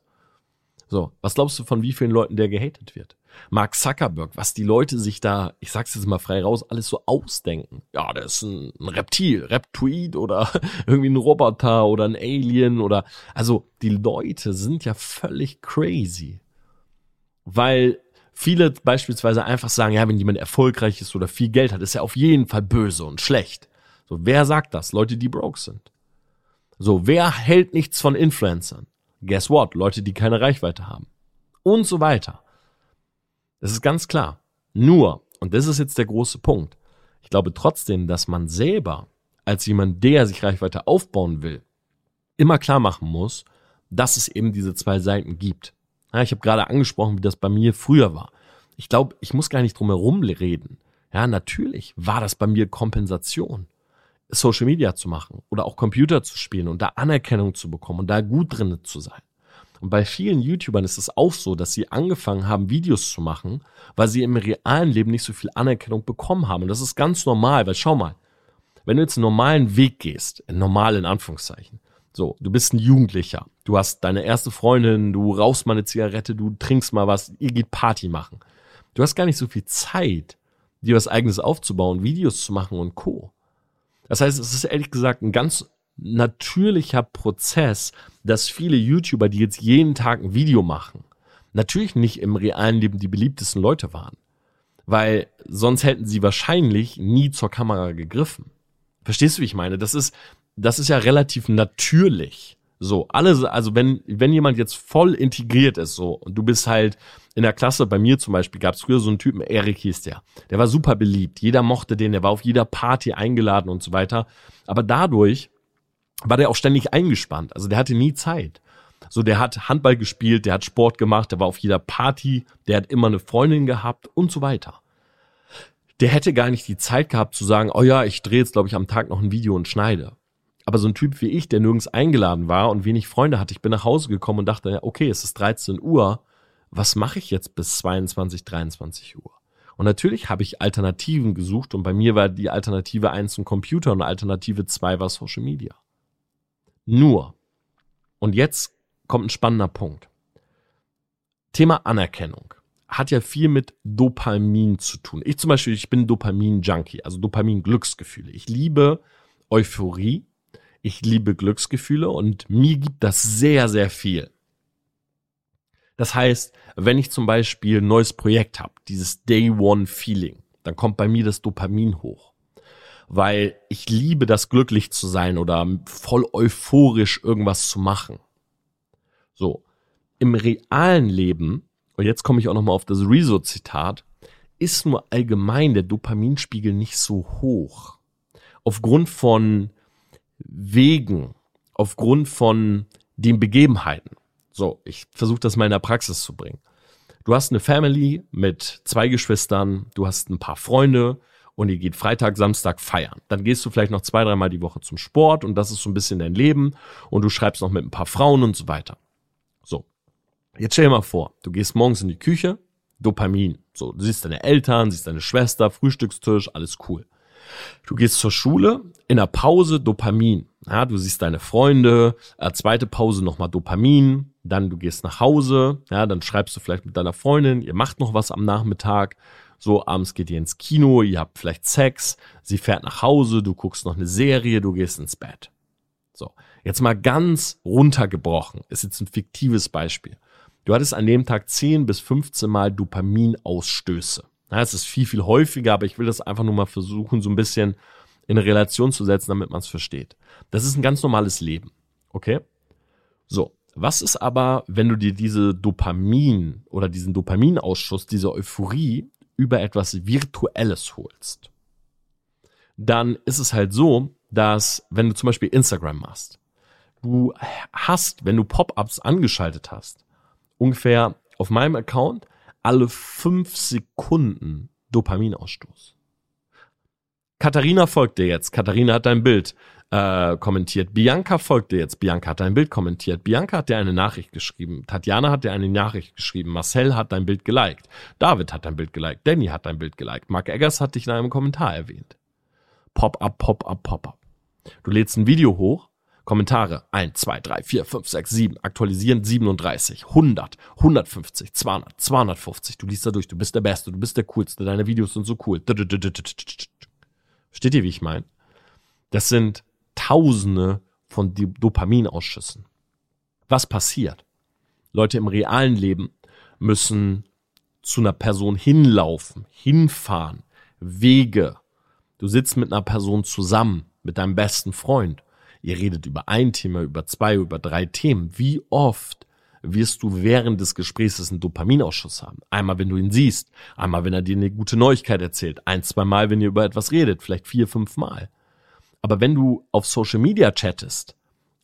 So, was glaubst du, von wie vielen Leuten der gehatet wird? Mark Zuckerberg, was die Leute sich da, ich sag's jetzt mal frei raus, alles so ausdenken. Ja, der ist ein, ein Reptil, Reptoid oder *laughs* irgendwie ein Roboter oder ein Alien oder, also die Leute sind ja völlig crazy. Weil viele beispielsweise einfach sagen, ja, wenn jemand erfolgreich ist oder viel Geld hat, ist er auf jeden Fall böse und schlecht. So, wer sagt das? Leute, die broke sind. So, wer hält nichts von Influencern? Guess what? Leute, die keine Reichweite haben. Und so weiter. Das ist ganz klar. Nur, und das ist jetzt der große Punkt, ich glaube trotzdem, dass man selber als jemand, der sich Reichweite aufbauen will, immer klar machen muss, dass es eben diese zwei Seiten gibt. Ja, ich habe gerade angesprochen, wie das bei mir früher war. Ich glaube, ich muss gar nicht drum herum reden. Ja, natürlich war das bei mir Kompensation. Social Media zu machen oder auch Computer zu spielen und da Anerkennung zu bekommen und da gut drin zu sein. Und bei vielen YouTubern ist es auch so, dass sie angefangen haben, Videos zu machen, weil sie im realen Leben nicht so viel Anerkennung bekommen haben. Und das ist ganz normal, weil schau mal, wenn du jetzt einen normalen Weg gehst, normal in Anführungszeichen, so, du bist ein Jugendlicher, du hast deine erste Freundin, du rauchst mal eine Zigarette, du trinkst mal was, ihr geht Party machen. Du hast gar nicht so viel Zeit, dir was eigenes aufzubauen, Videos zu machen und Co. Das heißt, es ist ehrlich gesagt ein ganz natürlicher Prozess, dass viele YouTuber, die jetzt jeden Tag ein Video machen, natürlich nicht im realen Leben die beliebtesten Leute waren. Weil sonst hätten sie wahrscheinlich nie zur Kamera gegriffen. Verstehst du, wie ich meine? Das ist, das ist ja relativ natürlich. So, alles, also wenn, wenn jemand jetzt voll integriert ist, so, und du bist halt in der Klasse, bei mir zum Beispiel, gab es früher so einen Typen, Erik hieß der, der war super beliebt, jeder mochte den, der war auf jeder Party eingeladen und so weiter. Aber dadurch war der auch ständig eingespannt, also der hatte nie Zeit. So, der hat Handball gespielt, der hat Sport gemacht, der war auf jeder Party, der hat immer eine Freundin gehabt und so weiter. Der hätte gar nicht die Zeit gehabt zu sagen, oh ja, ich drehe jetzt, glaube ich, am Tag noch ein Video und schneide. Aber so ein Typ wie ich, der nirgends eingeladen war und wenig Freunde hatte, ich bin nach Hause gekommen und dachte, okay, es ist 13 Uhr, was mache ich jetzt bis 22, 23 Uhr? Und natürlich habe ich Alternativen gesucht und bei mir war die Alternative 1 ein Computer und Alternative 2 war Social Media. Nur, und jetzt kommt ein spannender Punkt. Thema Anerkennung hat ja viel mit Dopamin zu tun. Ich zum Beispiel, ich bin Dopamin-Junkie, also Dopamin-Glücksgefühle. Ich liebe Euphorie ich liebe Glücksgefühle und mir gibt das sehr, sehr viel. Das heißt, wenn ich zum Beispiel ein neues Projekt habe, dieses Day One Feeling, dann kommt bei mir das Dopamin hoch. Weil ich liebe das glücklich zu sein oder voll euphorisch irgendwas zu machen. So. Im realen Leben, und jetzt komme ich auch nochmal auf das Rezo-Zitat, ist nur allgemein der Dopaminspiegel nicht so hoch. Aufgrund von wegen, aufgrund von den Begebenheiten. So, ich versuche das mal in der Praxis zu bringen. Du hast eine Family mit zwei Geschwistern, du hast ein paar Freunde und ihr geht Freitag, Samstag feiern. Dann gehst du vielleicht noch zwei, dreimal die Woche zum Sport und das ist so ein bisschen dein Leben und du schreibst noch mit ein paar Frauen und so weiter. So. Jetzt stell dir mal vor, du gehst morgens in die Küche, Dopamin. So, du siehst deine Eltern, siehst deine Schwester, Frühstückstisch, alles cool. Du gehst zur Schule, in der Pause Dopamin. Ja, du siehst deine Freunde, äh, zweite Pause nochmal Dopamin, dann du gehst nach Hause, ja, dann schreibst du vielleicht mit deiner Freundin, ihr macht noch was am Nachmittag, so abends geht ihr ins Kino, ihr habt vielleicht Sex, sie fährt nach Hause, du guckst noch eine Serie, du gehst ins Bett. So, jetzt mal ganz runtergebrochen, ist jetzt ein fiktives Beispiel. Du hattest an dem Tag 10 bis 15 Mal Dopaminausstöße. Ja, es ist viel, viel häufiger, aber ich will das einfach nur mal versuchen, so ein bisschen in Relation zu setzen, damit man es versteht. Das ist ein ganz normales Leben. Okay? So, was ist aber, wenn du dir diese Dopamin oder diesen Dopaminausschuss, diese Euphorie über etwas Virtuelles holst? Dann ist es halt so, dass wenn du zum Beispiel Instagram machst, du hast, wenn du Pop-ups angeschaltet hast, ungefähr auf meinem Account alle fünf Sekunden Dopaminausstoß. Katharina folgt dir jetzt. Katharina hat dein Bild äh, kommentiert. Bianca folgt dir jetzt. Bianca hat dein Bild kommentiert. Bianca hat dir eine Nachricht geschrieben. Tatjana hat dir eine Nachricht geschrieben. Marcel hat dein Bild geliked. David hat dein Bild geliked. Danny hat dein Bild geliked. Mark Eggers hat dich in einem Kommentar erwähnt. Pop-up, Pop-up, Pop-up. Du lädst ein Video hoch Kommentare 1, 2, 3, 4, 5, 6, 7, aktualisieren 37, 100, 150, 200, 250. Du liest da durch, du bist der Beste, du bist der Coolste, deine Videos sind so cool. Versteht ihr, wie ich meine? Das sind Tausende von Dopaminausschüssen. Was passiert? Leute im realen Leben müssen zu einer Person hinlaufen, hinfahren, Wege. Du sitzt mit einer Person zusammen, mit deinem besten Freund Ihr redet über ein Thema, über zwei, über drei Themen. Wie oft wirst du während des Gesprächs einen Dopaminausschuss haben? Einmal, wenn du ihn siehst, einmal, wenn er dir eine gute Neuigkeit erzählt, ein, zwei Mal, wenn ihr über etwas redet, vielleicht vier, fünf Mal. Aber wenn du auf Social Media chattest,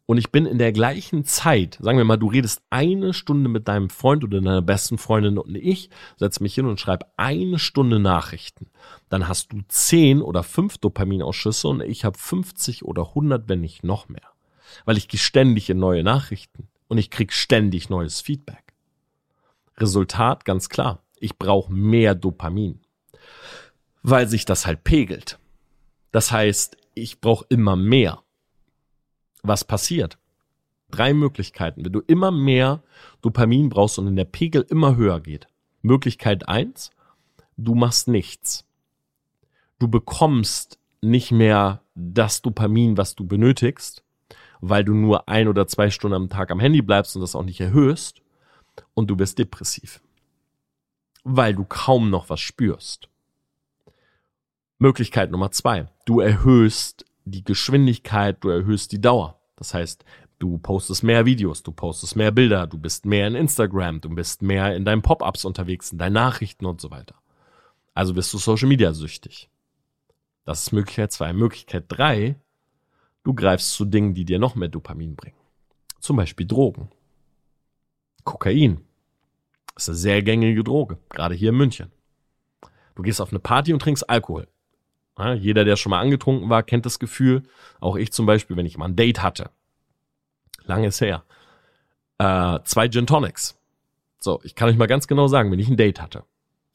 und ich bin in der gleichen Zeit, sagen wir mal, du redest eine Stunde mit deinem Freund oder deiner besten Freundin und ich setze mich hin und schreibe eine Stunde Nachrichten. Dann hast du zehn oder fünf Dopaminausschüsse und ich habe 50 oder 100, wenn nicht noch mehr. Weil ich gehe ständig in neue Nachrichten und ich krieg ständig neues Feedback. Resultat ganz klar. Ich brauche mehr Dopamin. Weil sich das halt pegelt. Das heißt, ich brauche immer mehr was passiert? Drei Möglichkeiten. Wenn du immer mehr Dopamin brauchst und in der Pegel immer höher geht. Möglichkeit eins: du machst nichts. Du bekommst nicht mehr das Dopamin, was du benötigst, weil du nur ein oder zwei Stunden am Tag am Handy bleibst und das auch nicht erhöhst und du wirst depressiv, weil du kaum noch was spürst. Möglichkeit Nummer zwei. Du erhöhst die Geschwindigkeit, du erhöhst die Dauer. Das heißt, du postest mehr Videos, du postest mehr Bilder, du bist mehr in Instagram, du bist mehr in deinen Pop-ups unterwegs, in deinen Nachrichten und so weiter. Also bist du Social Media süchtig. Das ist Möglichkeit zwei. Möglichkeit drei, du greifst zu Dingen, die dir noch mehr Dopamin bringen. Zum Beispiel Drogen. Kokain ist eine sehr gängige Droge, gerade hier in München. Du gehst auf eine Party und trinkst Alkohol. Ja, jeder, der schon mal angetrunken war, kennt das Gefühl. Auch ich zum Beispiel, wenn ich mal ein Date hatte. Lange ist her. Äh, zwei Gin Tonics. So, ich kann euch mal ganz genau sagen, wenn ich ein Date hatte.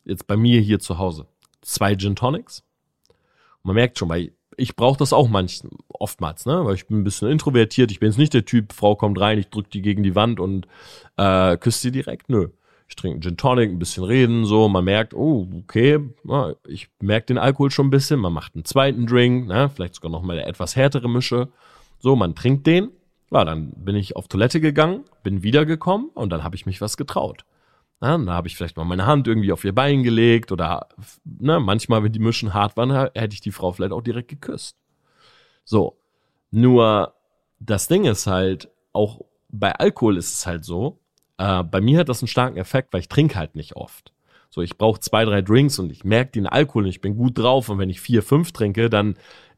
Jetzt bei mir hier zu Hause. Zwei Gin Tonics. Und man merkt schon, weil ich brauche das auch manchmal, oftmals, ne? Weil ich bin ein bisschen introvertiert. Ich bin jetzt nicht der Typ, Frau kommt rein, ich drück die gegen die Wand und äh, küsst sie direkt. Nö ich trinke einen Gin Tonic, ein bisschen reden, so, man merkt, oh, okay, ich merke den Alkohol schon ein bisschen, man macht einen zweiten Drink, ne, vielleicht sogar noch mal eine etwas härtere Mische, so, man trinkt den, ja, dann bin ich auf Toilette gegangen, bin wiedergekommen und dann habe ich mich was getraut. Ja, dann habe ich vielleicht mal meine Hand irgendwie auf ihr Bein gelegt oder ne, manchmal, wenn die Mischen hart waren, hätte ich die Frau vielleicht auch direkt geküsst. So, nur das Ding ist halt, auch bei Alkohol ist es halt so, äh, bei mir hat das einen starken Effekt, weil ich trinke halt nicht oft. So, ich brauche zwei, drei Drinks und ich merke den Alkohol und ich bin gut drauf. Und wenn ich vier, fünf trinke, dann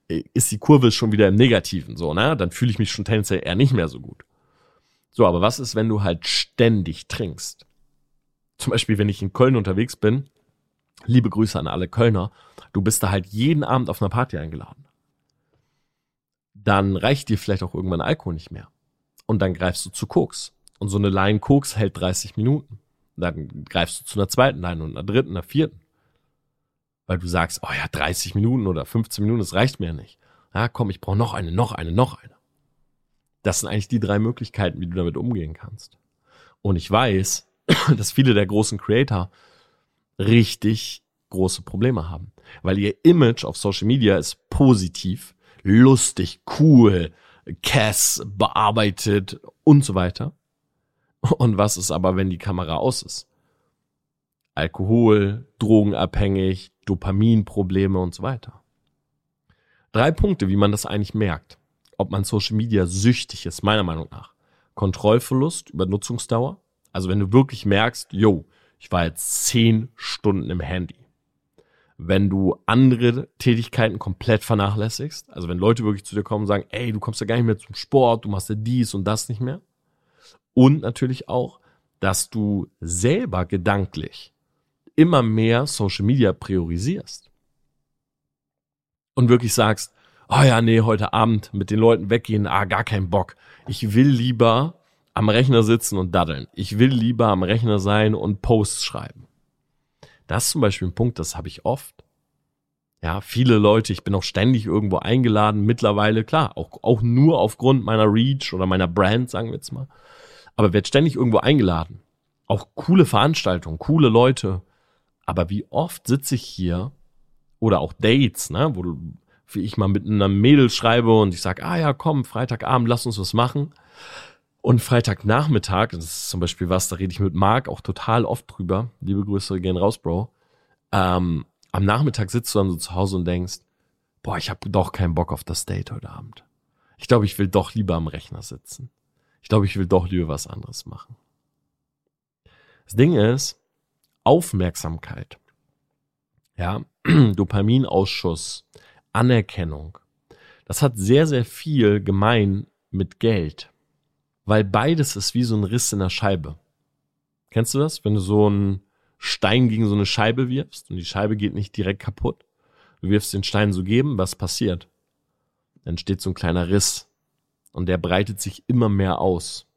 äh, ist die Kurve schon wieder im Negativen, so, ne? Dann fühle ich mich schon tendenziell eher nicht mehr so gut. So, aber was ist, wenn du halt ständig trinkst? Zum Beispiel, wenn ich in Köln unterwegs bin, liebe Grüße an alle Kölner, du bist da halt jeden Abend auf einer Party eingeladen. Dann reicht dir vielleicht auch irgendwann Alkohol nicht mehr. Und dann greifst du zu Koks. Und so eine Line Koks hält 30 Minuten. Dann greifst du zu einer zweiten Line und einer dritten, einer vierten. Weil du sagst, oh ja, 30 Minuten oder 15 Minuten, das reicht mir nicht. Ja, komm, ich brauche noch eine, noch eine, noch eine. Das sind eigentlich die drei Möglichkeiten, wie du damit umgehen kannst. Und ich weiß, *clears throat* dass viele der großen Creator richtig große Probleme haben. Weil ihr Image auf Social Media ist positiv, lustig, cool, Cass bearbeitet und so weiter. Und was ist aber, wenn die Kamera aus ist? Alkohol, drogenabhängig, Dopaminprobleme und so weiter. Drei Punkte, wie man das eigentlich merkt, ob man Social Media süchtig ist, meiner Meinung nach. Kontrollverlust über Nutzungsdauer. Also wenn du wirklich merkst, yo, ich war jetzt zehn Stunden im Handy. Wenn du andere Tätigkeiten komplett vernachlässigst, also wenn Leute wirklich zu dir kommen und sagen, ey, du kommst ja gar nicht mehr zum Sport, du machst ja dies und das nicht mehr. Und natürlich auch, dass du selber gedanklich immer mehr Social Media priorisierst. Und wirklich sagst, oh ja, nee, heute Abend mit den Leuten weggehen, ah, gar keinen Bock. Ich will lieber am Rechner sitzen und daddeln. Ich will lieber am Rechner sein und Posts schreiben. Das ist zum Beispiel ein Punkt, das habe ich oft. Ja, viele Leute, ich bin auch ständig irgendwo eingeladen, mittlerweile, klar, auch, auch nur aufgrund meiner Reach oder meiner Brand, sagen wir jetzt mal. Aber werde ständig irgendwo eingeladen. Auch coole Veranstaltungen, coole Leute. Aber wie oft sitze ich hier oder auch Dates, ne, wo ich mal mit einem Mädel schreibe und ich sage, ah ja, komm, Freitagabend, lass uns was machen. Und Freitagnachmittag, das ist zum Beispiel was, da rede ich mit Marc auch total oft drüber. Liebe Grüße gehen raus, Bro. Ähm, am Nachmittag sitzt du dann so zu Hause und denkst, boah, ich habe doch keinen Bock auf das Date heute Abend. Ich glaube, ich will doch lieber am Rechner sitzen. Ich glaube, ich will doch lieber was anderes machen. Das Ding ist, Aufmerksamkeit, ja, *clears throat* Dopaminausschuss, Anerkennung, das hat sehr, sehr viel gemein mit Geld weil beides ist wie so ein Riss in der Scheibe. Kennst du das? Wenn du so einen Stein gegen so eine Scheibe wirfst und die Scheibe geht nicht direkt kaputt. Du wirfst den Stein so geben, was passiert? Dann steht so ein kleiner Riss und der breitet sich immer mehr aus.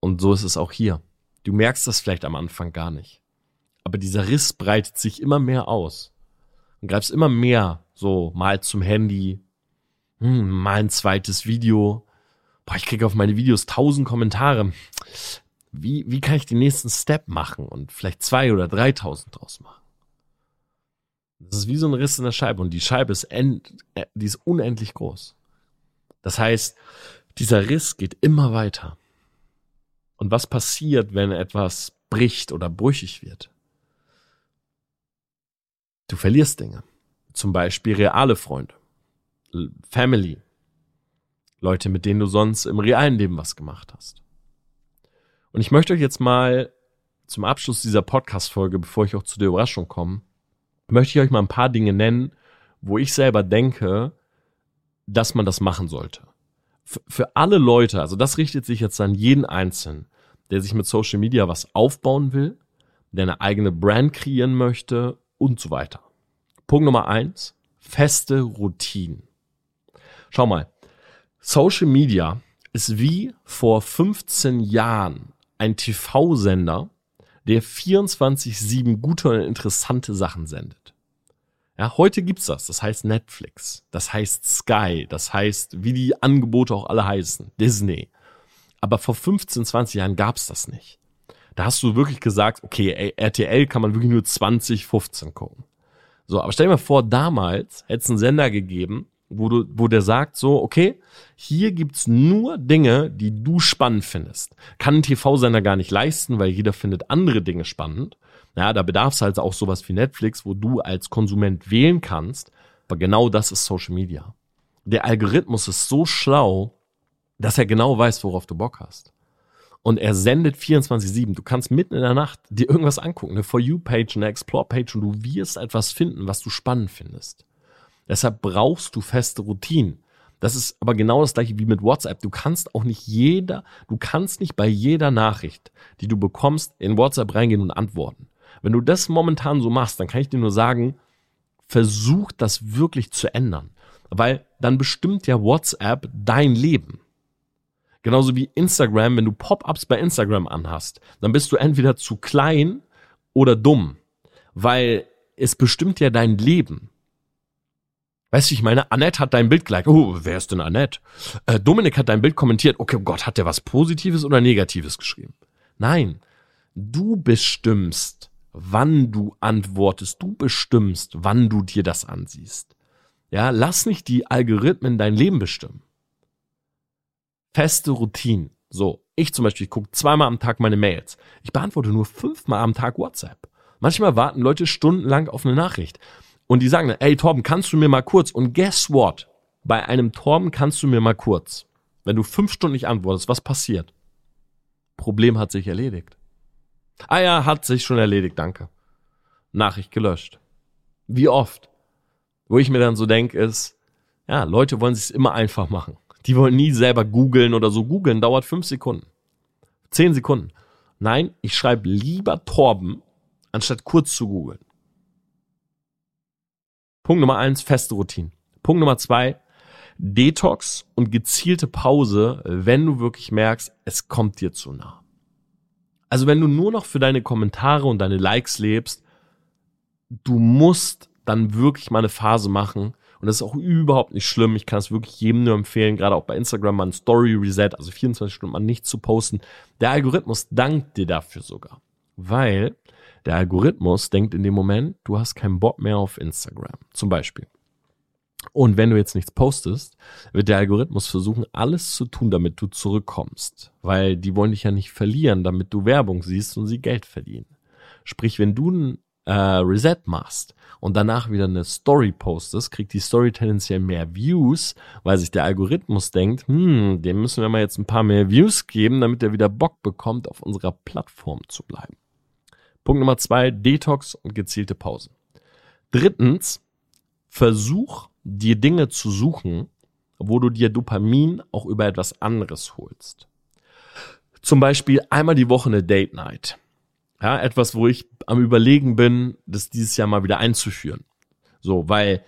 Und so ist es auch hier. Du merkst das vielleicht am Anfang gar nicht. Aber dieser Riss breitet sich immer mehr aus. Und greifst immer mehr so mal zum Handy, hm, mal ein zweites Video, boah, ich kriege auf meine Videos tausend Kommentare. Wie, wie kann ich den nächsten Step machen und vielleicht zwei oder dreitausend draus machen? Das ist wie so ein Riss in der Scheibe und die Scheibe ist, end, äh, die ist unendlich groß. Das heißt, dieser Riss geht immer weiter. Und was passiert, wenn etwas bricht oder brüchig wird? Du verlierst Dinge. Zum Beispiel reale Freunde, Family, Leute, mit denen du sonst im realen Leben was gemacht hast. Und ich möchte euch jetzt mal zum Abschluss dieser Podcast-Folge, bevor ich auch zu der Überraschung komme, möchte ich euch mal ein paar Dinge nennen, wo ich selber denke, dass man das machen sollte. F für alle Leute, also das richtet sich jetzt an jeden Einzelnen, der sich mit Social Media was aufbauen will, der eine eigene Brand kreieren möchte und so weiter. Punkt Nummer eins, feste Routinen. Schau mal, Social Media ist wie vor 15 Jahren ein TV-Sender, der 24-7 gute und interessante Sachen sendet. Ja, heute gibt's das. Das heißt Netflix. Das heißt Sky. Das heißt, wie die Angebote auch alle heißen. Disney. Aber vor 15, 20 Jahren gab's das nicht. Da hast du wirklich gesagt, okay, RTL kann man wirklich nur 20, 15 gucken. So, aber stell dir mal vor, damals hätte es einen Sender gegeben, wo du, wo der sagt so, okay, hier gibt's nur Dinge, die du spannend findest. Kann ein TV-Sender gar nicht leisten, weil jeder findet andere Dinge spannend. Ja, da bedarf es halt auch sowas wie Netflix, wo du als Konsument wählen kannst. Aber genau das ist Social Media. Der Algorithmus ist so schlau, dass er genau weiß, worauf du Bock hast. Und er sendet 24-7. Du kannst mitten in der Nacht dir irgendwas angucken, eine For You-Page, eine Explore-Page und du wirst etwas finden, was du spannend findest. Deshalb brauchst du feste Routinen. Das ist aber genau das gleiche wie mit WhatsApp. Du kannst auch nicht jeder, du kannst nicht bei jeder Nachricht, die du bekommst, in WhatsApp reingehen und antworten. Wenn du das momentan so machst, dann kann ich dir nur sagen, versuch das wirklich zu ändern. Weil dann bestimmt ja WhatsApp dein Leben. Genauso wie Instagram, wenn du Pop-ups bei Instagram anhast, dann bist du entweder zu klein oder dumm. Weil es bestimmt ja dein Leben. Weißt du, ich meine, Annette hat dein Bild gleich. Oh, wer ist denn Annette? Äh, Dominik hat dein Bild kommentiert. Okay, oh Gott, hat der was Positives oder Negatives geschrieben? Nein, du bestimmst, wann du antwortest. Du bestimmst, wann du dir das ansiehst. Ja, lass nicht die Algorithmen dein Leben bestimmen. Feste Routinen. So, ich zum Beispiel gucke zweimal am Tag meine Mails. Ich beantworte nur fünfmal am Tag WhatsApp. Manchmal warten Leute stundenlang auf eine Nachricht. Und die sagen dann, ey Torben, kannst du mir mal kurz? Und guess what? Bei einem Torben kannst du mir mal kurz. Wenn du fünf Stunden nicht antwortest, was passiert? Problem hat sich erledigt. Ah ja, hat sich schon erledigt, danke. Nachricht gelöscht. Wie oft? Wo ich mir dann so denke, ist, ja, Leute wollen es immer einfach machen. Die wollen nie selber googeln oder so. Googeln dauert fünf Sekunden. Zehn Sekunden. Nein, ich schreibe lieber Torben, anstatt kurz zu googeln. Punkt Nummer eins, feste Routine. Punkt Nummer zwei, Detox und gezielte Pause, wenn du wirklich merkst, es kommt dir zu nah. Also wenn du nur noch für deine Kommentare und deine Likes lebst, du musst dann wirklich mal eine Phase machen. Und das ist auch überhaupt nicht schlimm. Ich kann es wirklich jedem nur empfehlen, gerade auch bei Instagram mal ein Story Reset, also 24 Stunden mal nichts zu posten. Der Algorithmus dankt dir dafür sogar. Weil der Algorithmus denkt in dem Moment, du hast keinen Bock mehr auf Instagram. Zum Beispiel. Und wenn du jetzt nichts postest, wird der Algorithmus versuchen, alles zu tun, damit du zurückkommst. Weil die wollen dich ja nicht verlieren, damit du Werbung siehst und sie Geld verdienen. Sprich, wenn du ein äh, Reset machst und danach wieder eine Story postest, kriegt die Story tendenziell mehr Views, weil sich der Algorithmus denkt, hm, dem müssen wir mal jetzt ein paar mehr Views geben, damit er wieder Bock bekommt, auf unserer Plattform zu bleiben. Punkt Nummer zwei, Detox und gezielte Pausen. Drittens, versuch dir Dinge zu suchen, wo du dir Dopamin auch über etwas anderes holst. Zum Beispiel einmal die Woche eine Date Night. Ja, etwas, wo ich am überlegen bin, das dieses Jahr mal wieder einzuführen. So, weil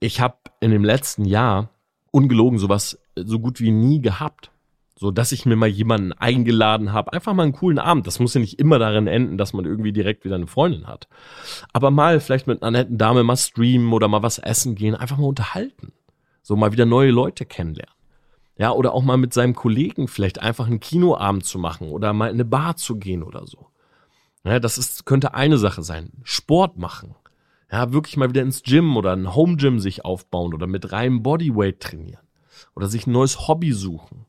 ich habe in dem letzten Jahr ungelogen sowas so gut wie nie gehabt. So, dass ich mir mal jemanden eingeladen habe, einfach mal einen coolen Abend. Das muss ja nicht immer darin enden, dass man irgendwie direkt wieder eine Freundin hat. Aber mal vielleicht mit einer netten Dame mal streamen oder mal was essen gehen, einfach mal unterhalten. So mal wieder neue Leute kennenlernen. Ja, oder auch mal mit seinem Kollegen vielleicht einfach einen Kinoabend zu machen oder mal in eine Bar zu gehen oder so. Ja, das ist, könnte eine Sache sein. Sport machen. Ja, wirklich mal wieder ins Gym oder ein Home Gym sich aufbauen oder mit reinem Bodyweight trainieren. Oder sich ein neues Hobby suchen.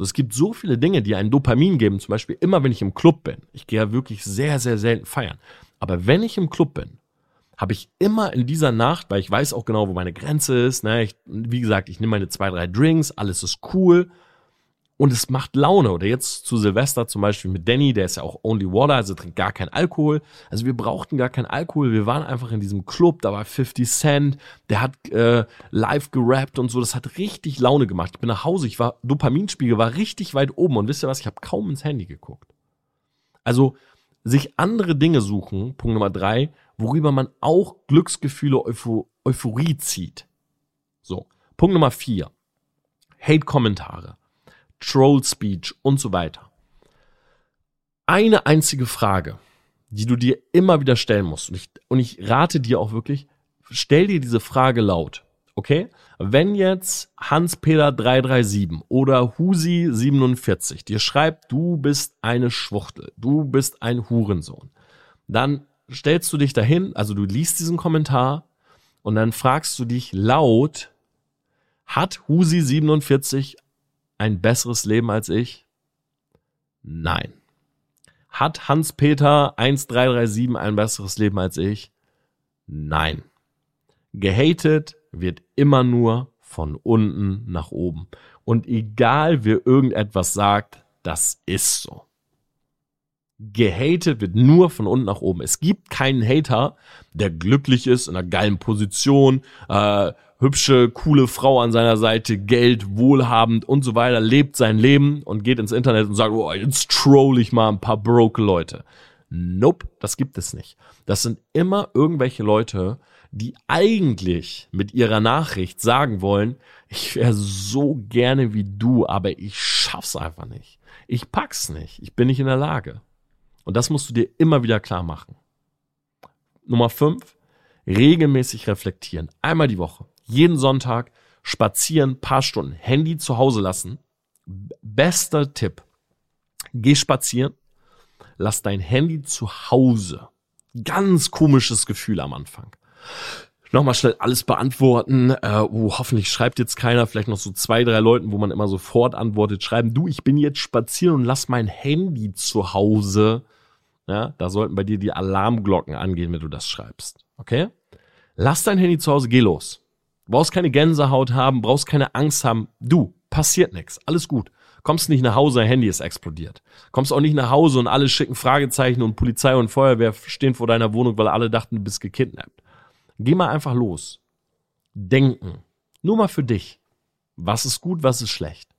So, es gibt so viele Dinge, die einen Dopamin geben. Zum Beispiel immer, wenn ich im Club bin. Ich gehe ja wirklich sehr, sehr selten feiern. Aber wenn ich im Club bin, habe ich immer in dieser Nacht, weil ich weiß auch genau, wo meine Grenze ist. Ne? Ich, wie gesagt, ich nehme meine zwei, drei Drinks, alles ist cool und es macht Laune. Oder jetzt zu Silvester zum Beispiel mit Danny, der ist ja auch Only Water, also trinkt gar keinen Alkohol. Also wir brauchten gar keinen Alkohol. Wir waren einfach in diesem Club, da war 50 Cent, der hat äh, live gerappt und so. Das hat richtig Laune gemacht. Ich bin nach Hause, ich war, Dopaminspiegel war richtig weit oben und wisst ihr was, ich habe kaum ins Handy geguckt. Also sich andere Dinge suchen, Punkt Nummer drei, worüber man auch Glücksgefühle, Eupho Euphorie zieht. So, Punkt Nummer vier. Hate-Kommentare. Troll Speech und so weiter. Eine einzige Frage, die du dir immer wieder stellen musst, und ich, und ich rate dir auch wirklich, stell dir diese Frage laut. Okay? Wenn jetzt Hans-Peter 337 oder Husi 47 dir schreibt, du bist eine Schwuchtel, du bist ein Hurensohn, dann stellst du dich dahin, also du liest diesen Kommentar und dann fragst du dich laut, hat Husi 47 ein besseres Leben als ich? Nein. Hat Hans-Peter 1337 ein besseres Leben als ich? Nein. Gehatet wird immer nur von unten nach oben. Und egal wer irgendetwas sagt, das ist so. Gehatet wird nur von unten nach oben. Es gibt keinen Hater, der glücklich ist, in einer geilen Position, äh, hübsche, coole Frau an seiner Seite, Geld, wohlhabend und so weiter, lebt sein Leben und geht ins Internet und sagt, oh, jetzt troll ich mal ein paar broke Leute. Nope, das gibt es nicht. Das sind immer irgendwelche Leute, die eigentlich mit ihrer Nachricht sagen wollen, ich wäre so gerne wie du, aber ich schaff's einfach nicht. Ich pack's nicht. Ich bin nicht in der Lage. Und das musst du dir immer wieder klar machen. Nummer fünf, regelmäßig reflektieren. Einmal die Woche jeden Sonntag spazieren, paar Stunden, Handy zu Hause lassen. Bester Tipp. Geh spazieren, lass dein Handy zu Hause. Ganz komisches Gefühl am Anfang. Nochmal schnell alles beantworten. Äh, oh, hoffentlich schreibt jetzt keiner, vielleicht noch so zwei, drei Leuten, wo man immer sofort antwortet, schreiben, du, ich bin jetzt spazieren und lass mein Handy zu Hause. Ja, da sollten bei dir die Alarmglocken angehen, wenn du das schreibst. Okay? Lass dein Handy zu Hause, geh los brauchst keine Gänsehaut haben, brauchst keine Angst haben. Du, passiert nichts, alles gut. Kommst nicht nach Hause, Handy ist explodiert. Kommst auch nicht nach Hause und alle schicken Fragezeichen und Polizei und Feuerwehr stehen vor deiner Wohnung, weil alle dachten, du bist gekidnappt. Geh mal einfach los. Denken. Nur mal für dich. Was ist gut, was ist schlecht?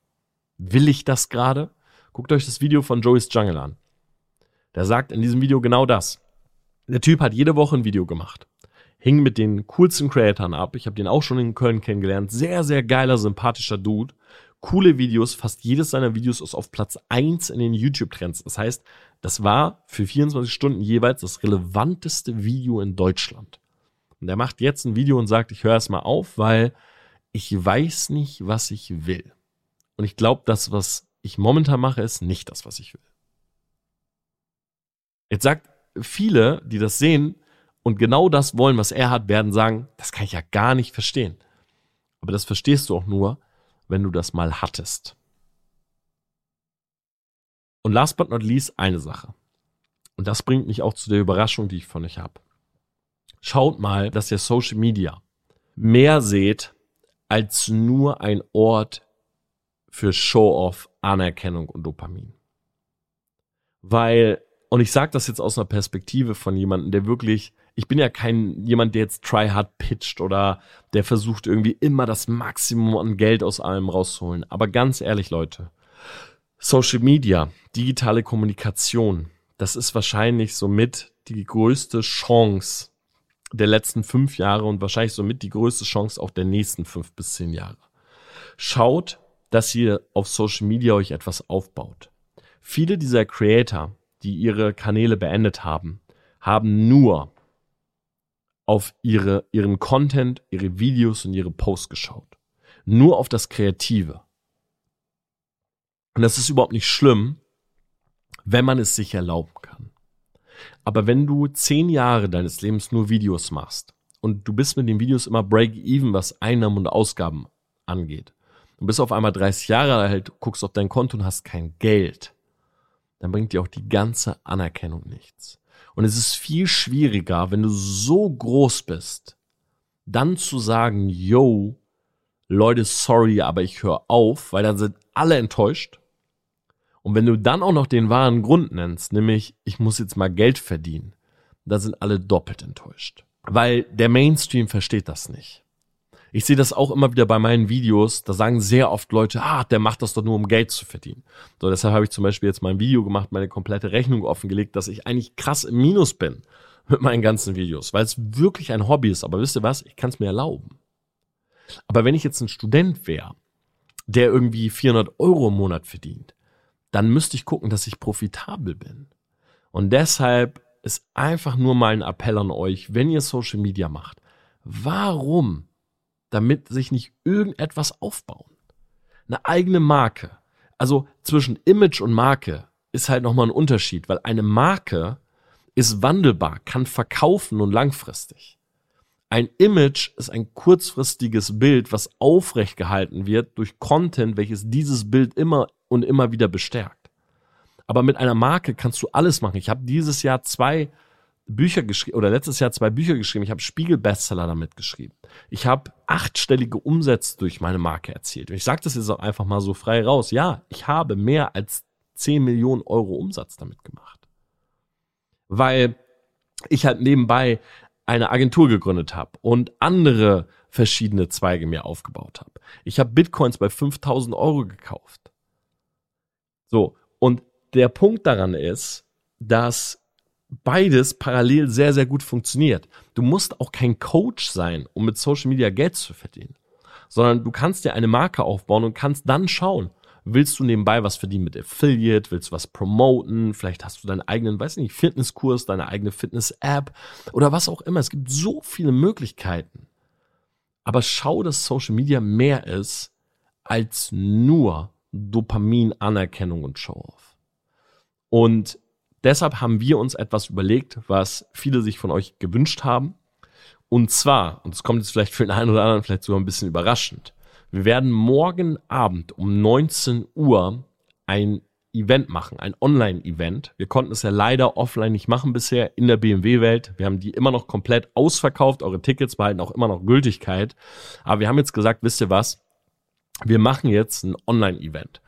Will ich das gerade? Guckt euch das Video von Joey's Jungle an. Der sagt in diesem Video genau das. Der Typ hat jede Woche ein Video gemacht. Hing mit den coolsten Creatoren ab. Ich habe den auch schon in Köln kennengelernt. Sehr, sehr geiler, sympathischer Dude coole Videos. Fast jedes seiner Videos ist auf Platz eins in den YouTube-Trends. Das heißt, das war für 24 Stunden jeweils das relevanteste Video in Deutschland. Und er macht jetzt ein Video und sagt, ich höre es mal auf, weil ich weiß nicht, was ich will. Und ich glaube, das, was ich momentan mache, ist nicht das, was ich will. Jetzt sagt viele, die das sehen und genau das wollen, was er hat, werden sagen, das kann ich ja gar nicht verstehen. Aber das verstehst du auch nur, wenn du das mal hattest. Und last but not least eine Sache. Und das bringt mich auch zu der Überraschung, die ich von euch habe. Schaut mal, dass ihr Social Media mehr seht als nur ein Ort für Show-off, Anerkennung und Dopamin. Weil, und ich sage das jetzt aus einer Perspektive von jemandem, der wirklich ich bin ja kein jemand, der jetzt tryhard pitcht oder der versucht irgendwie immer das Maximum an Geld aus allem rauszuholen. Aber ganz ehrlich, Leute, Social Media, digitale Kommunikation, das ist wahrscheinlich somit die größte Chance der letzten fünf Jahre und wahrscheinlich somit die größte Chance auch der nächsten fünf bis zehn Jahre. Schaut, dass ihr auf Social Media euch etwas aufbaut. Viele dieser Creator, die ihre Kanäle beendet haben, haben nur auf ihre, ihren Content, ihre Videos und ihre Posts geschaut. Nur auf das Kreative. Und das ist überhaupt nicht schlimm, wenn man es sich erlauben kann. Aber wenn du zehn Jahre deines Lebens nur Videos machst und du bist mit den Videos immer break-even, was Einnahmen und Ausgaben angeht, und bist auf einmal 30 Jahre alt, guckst auf dein Konto und hast kein Geld, dann bringt dir auch die ganze Anerkennung nichts. Und es ist viel schwieriger, wenn du so groß bist, dann zu sagen, yo, Leute, sorry, aber ich höre auf, weil dann sind alle enttäuscht. Und wenn du dann auch noch den wahren Grund nennst, nämlich ich muss jetzt mal Geld verdienen, dann sind alle doppelt enttäuscht. Weil der Mainstream versteht das nicht. Ich sehe das auch immer wieder bei meinen Videos. Da sagen sehr oft Leute, ah, der macht das doch nur, um Geld zu verdienen. So, deshalb habe ich zum Beispiel jetzt mal ein Video gemacht, meine komplette Rechnung offengelegt, dass ich eigentlich krass im Minus bin mit meinen ganzen Videos, weil es wirklich ein Hobby ist. Aber wisst ihr was? Ich kann es mir erlauben. Aber wenn ich jetzt ein Student wäre, der irgendwie 400 Euro im Monat verdient, dann müsste ich gucken, dass ich profitabel bin. Und deshalb ist einfach nur mal ein Appell an euch, wenn ihr Social Media macht. Warum damit sich nicht irgendetwas aufbauen. Eine eigene Marke. Also zwischen Image und Marke ist halt nochmal ein Unterschied, weil eine Marke ist wandelbar, kann verkaufen und langfristig. Ein Image ist ein kurzfristiges Bild, was aufrecht gehalten wird durch Content, welches dieses Bild immer und immer wieder bestärkt. Aber mit einer Marke kannst du alles machen. Ich habe dieses Jahr zwei Bücher geschrieben oder letztes Jahr zwei Bücher geschrieben. Ich habe Spiegel-Bestseller damit geschrieben. Ich habe achtstellige Umsätze durch meine Marke erzielt. Und ich sage das jetzt auch einfach mal so frei raus. Ja, ich habe mehr als 10 Millionen Euro Umsatz damit gemacht. Weil ich halt nebenbei eine Agentur gegründet habe und andere verschiedene Zweige mir aufgebaut habe. Ich habe Bitcoins bei 5000 Euro gekauft. So, und der Punkt daran ist, dass beides parallel sehr, sehr gut funktioniert. Du musst auch kein Coach sein, um mit Social Media Geld zu verdienen, sondern du kannst dir eine Marke aufbauen und kannst dann schauen, willst du nebenbei was verdienen mit Affiliate, willst du was promoten, vielleicht hast du deinen eigenen, weiß nicht, Fitnesskurs, deine eigene Fitness-App oder was auch immer. Es gibt so viele Möglichkeiten. Aber schau, dass Social Media mehr ist als nur Dopamin, Anerkennung und Show-off. Und Deshalb haben wir uns etwas überlegt, was viele sich von euch gewünscht haben. Und zwar, und es kommt jetzt vielleicht für den einen oder anderen vielleicht sogar ein bisschen überraschend, wir werden morgen Abend um 19 Uhr ein Event machen, ein Online-Event. Wir konnten es ja leider offline nicht machen bisher in der BMW-Welt. Wir haben die immer noch komplett ausverkauft. Eure Tickets behalten auch immer noch Gültigkeit. Aber wir haben jetzt gesagt, wisst ihr was? Wir machen jetzt ein Online-Event.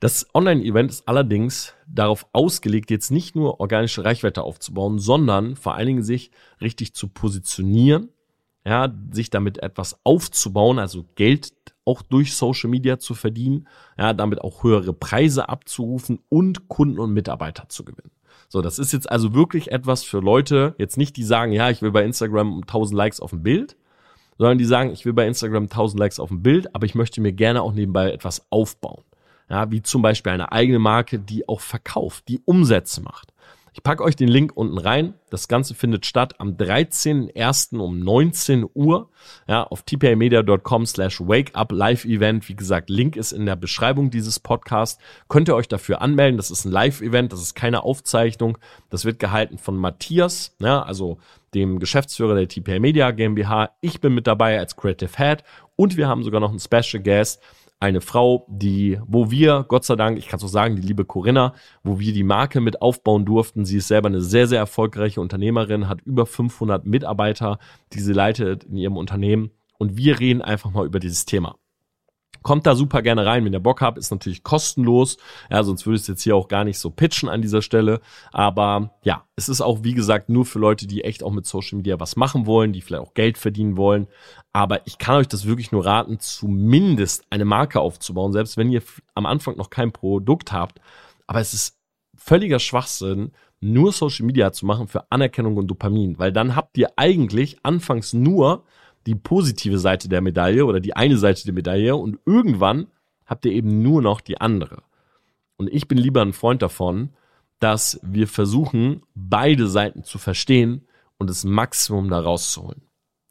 Das Online-Event ist allerdings darauf ausgelegt, jetzt nicht nur organische Reichweite aufzubauen, sondern vor allen Dingen sich richtig zu positionieren, ja, sich damit etwas aufzubauen, also Geld auch durch Social Media zu verdienen, ja, damit auch höhere Preise abzurufen und Kunden und Mitarbeiter zu gewinnen. So, das ist jetzt also wirklich etwas für Leute, jetzt nicht die sagen, ja, ich will bei Instagram 1000 Likes auf dem Bild, sondern die sagen, ich will bei Instagram 1000 Likes auf dem Bild, aber ich möchte mir gerne auch nebenbei etwas aufbauen. Ja, wie zum Beispiel eine eigene Marke, die auch verkauft, die Umsätze macht. Ich packe euch den Link unten rein. Das Ganze findet statt am 13.01. um 19 Uhr ja, auf tpamedia.com slash wakeup live event. Wie gesagt, Link ist in der Beschreibung dieses Podcasts. Könnt ihr euch dafür anmelden. Das ist ein Live-Event, das ist keine Aufzeichnung. Das wird gehalten von Matthias, ja, also dem Geschäftsführer der TPA Media GmbH. Ich bin mit dabei als Creative Head und wir haben sogar noch einen Special Guest eine Frau, die, wo wir, Gott sei Dank, ich kann so sagen, die liebe Corinna, wo wir die Marke mit aufbauen durften. Sie ist selber eine sehr, sehr erfolgreiche Unternehmerin, hat über 500 Mitarbeiter, die sie leitet in ihrem Unternehmen. Und wir reden einfach mal über dieses Thema. Kommt da super gerne rein, wenn ihr Bock habt, ist natürlich kostenlos. Ja, sonst würde ich es jetzt hier auch gar nicht so pitchen an dieser Stelle. Aber ja, es ist auch, wie gesagt, nur für Leute, die echt auch mit Social Media was machen wollen, die vielleicht auch Geld verdienen wollen. Aber ich kann euch das wirklich nur raten, zumindest eine Marke aufzubauen, selbst wenn ihr am Anfang noch kein Produkt habt. Aber es ist völliger Schwachsinn, nur Social Media zu machen für Anerkennung und Dopamin, weil dann habt ihr eigentlich anfangs nur die positive Seite der Medaille oder die eine Seite der Medaille und irgendwann habt ihr eben nur noch die andere. Und ich bin lieber ein Freund davon, dass wir versuchen, beide Seiten zu verstehen und das Maximum da rauszuholen.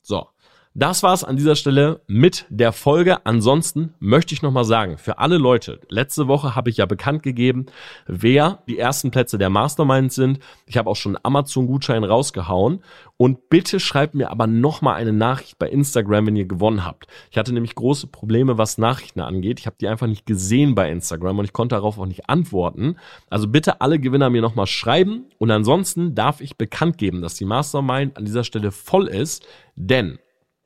So. Das war's an dieser Stelle mit der Folge. Ansonsten möchte ich nochmal sagen, für alle Leute, letzte Woche habe ich ja bekannt gegeben, wer die ersten Plätze der Mastermind sind. Ich habe auch schon Amazon-Gutschein rausgehauen. Und bitte schreibt mir aber nochmal eine Nachricht bei Instagram, wenn ihr gewonnen habt. Ich hatte nämlich große Probleme, was Nachrichten angeht. Ich habe die einfach nicht gesehen bei Instagram und ich konnte darauf auch nicht antworten. Also bitte alle Gewinner mir nochmal schreiben. Und ansonsten darf ich bekannt geben, dass die Mastermind an dieser Stelle voll ist. Denn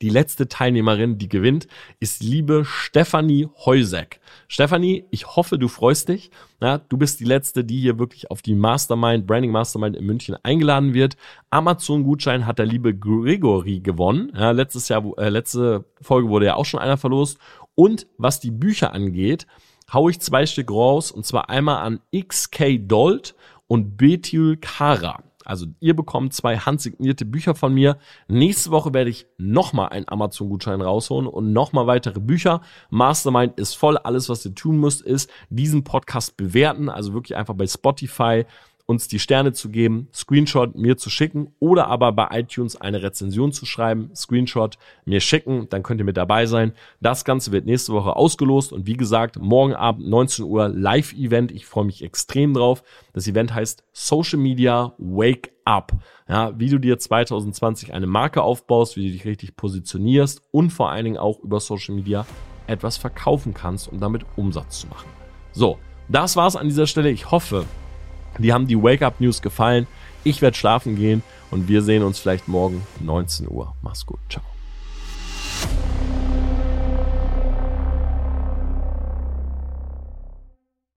die letzte Teilnehmerin, die gewinnt, ist liebe Stefanie Heusek. Stefanie, ich hoffe, du freust dich. Ja, du bist die letzte, die hier wirklich auf die Mastermind, Branding Mastermind in München eingeladen wird. Amazon-Gutschein hat der liebe Gregory gewonnen. Ja, letztes Jahr, äh, letzte Folge wurde ja auch schon einer verlost. Und was die Bücher angeht, hau ich zwei Stück raus und zwar einmal an XK Dolt und Betül Kara. Also ihr bekommt zwei handsignierte Bücher von mir. Nächste Woche werde ich nochmal einen Amazon-Gutschein rausholen und nochmal weitere Bücher. Mastermind ist voll. Alles, was ihr tun müsst, ist diesen Podcast bewerten. Also wirklich einfach bei Spotify uns die Sterne zu geben, Screenshot mir zu schicken oder aber bei iTunes eine Rezension zu schreiben, Screenshot mir schicken, dann könnt ihr mit dabei sein. Das Ganze wird nächste Woche ausgelost und wie gesagt, morgen Abend 19 Uhr Live-Event. Ich freue mich extrem drauf. Das Event heißt Social Media Wake Up. Ja, wie du dir 2020 eine Marke aufbaust, wie du dich richtig positionierst und vor allen Dingen auch über Social Media etwas verkaufen kannst, um damit Umsatz zu machen. So, das war's an dieser Stelle. Ich hoffe, die haben die Wake-up-News gefallen. Ich werde schlafen gehen und wir sehen uns vielleicht morgen 19 Uhr. Mach's gut. Ciao.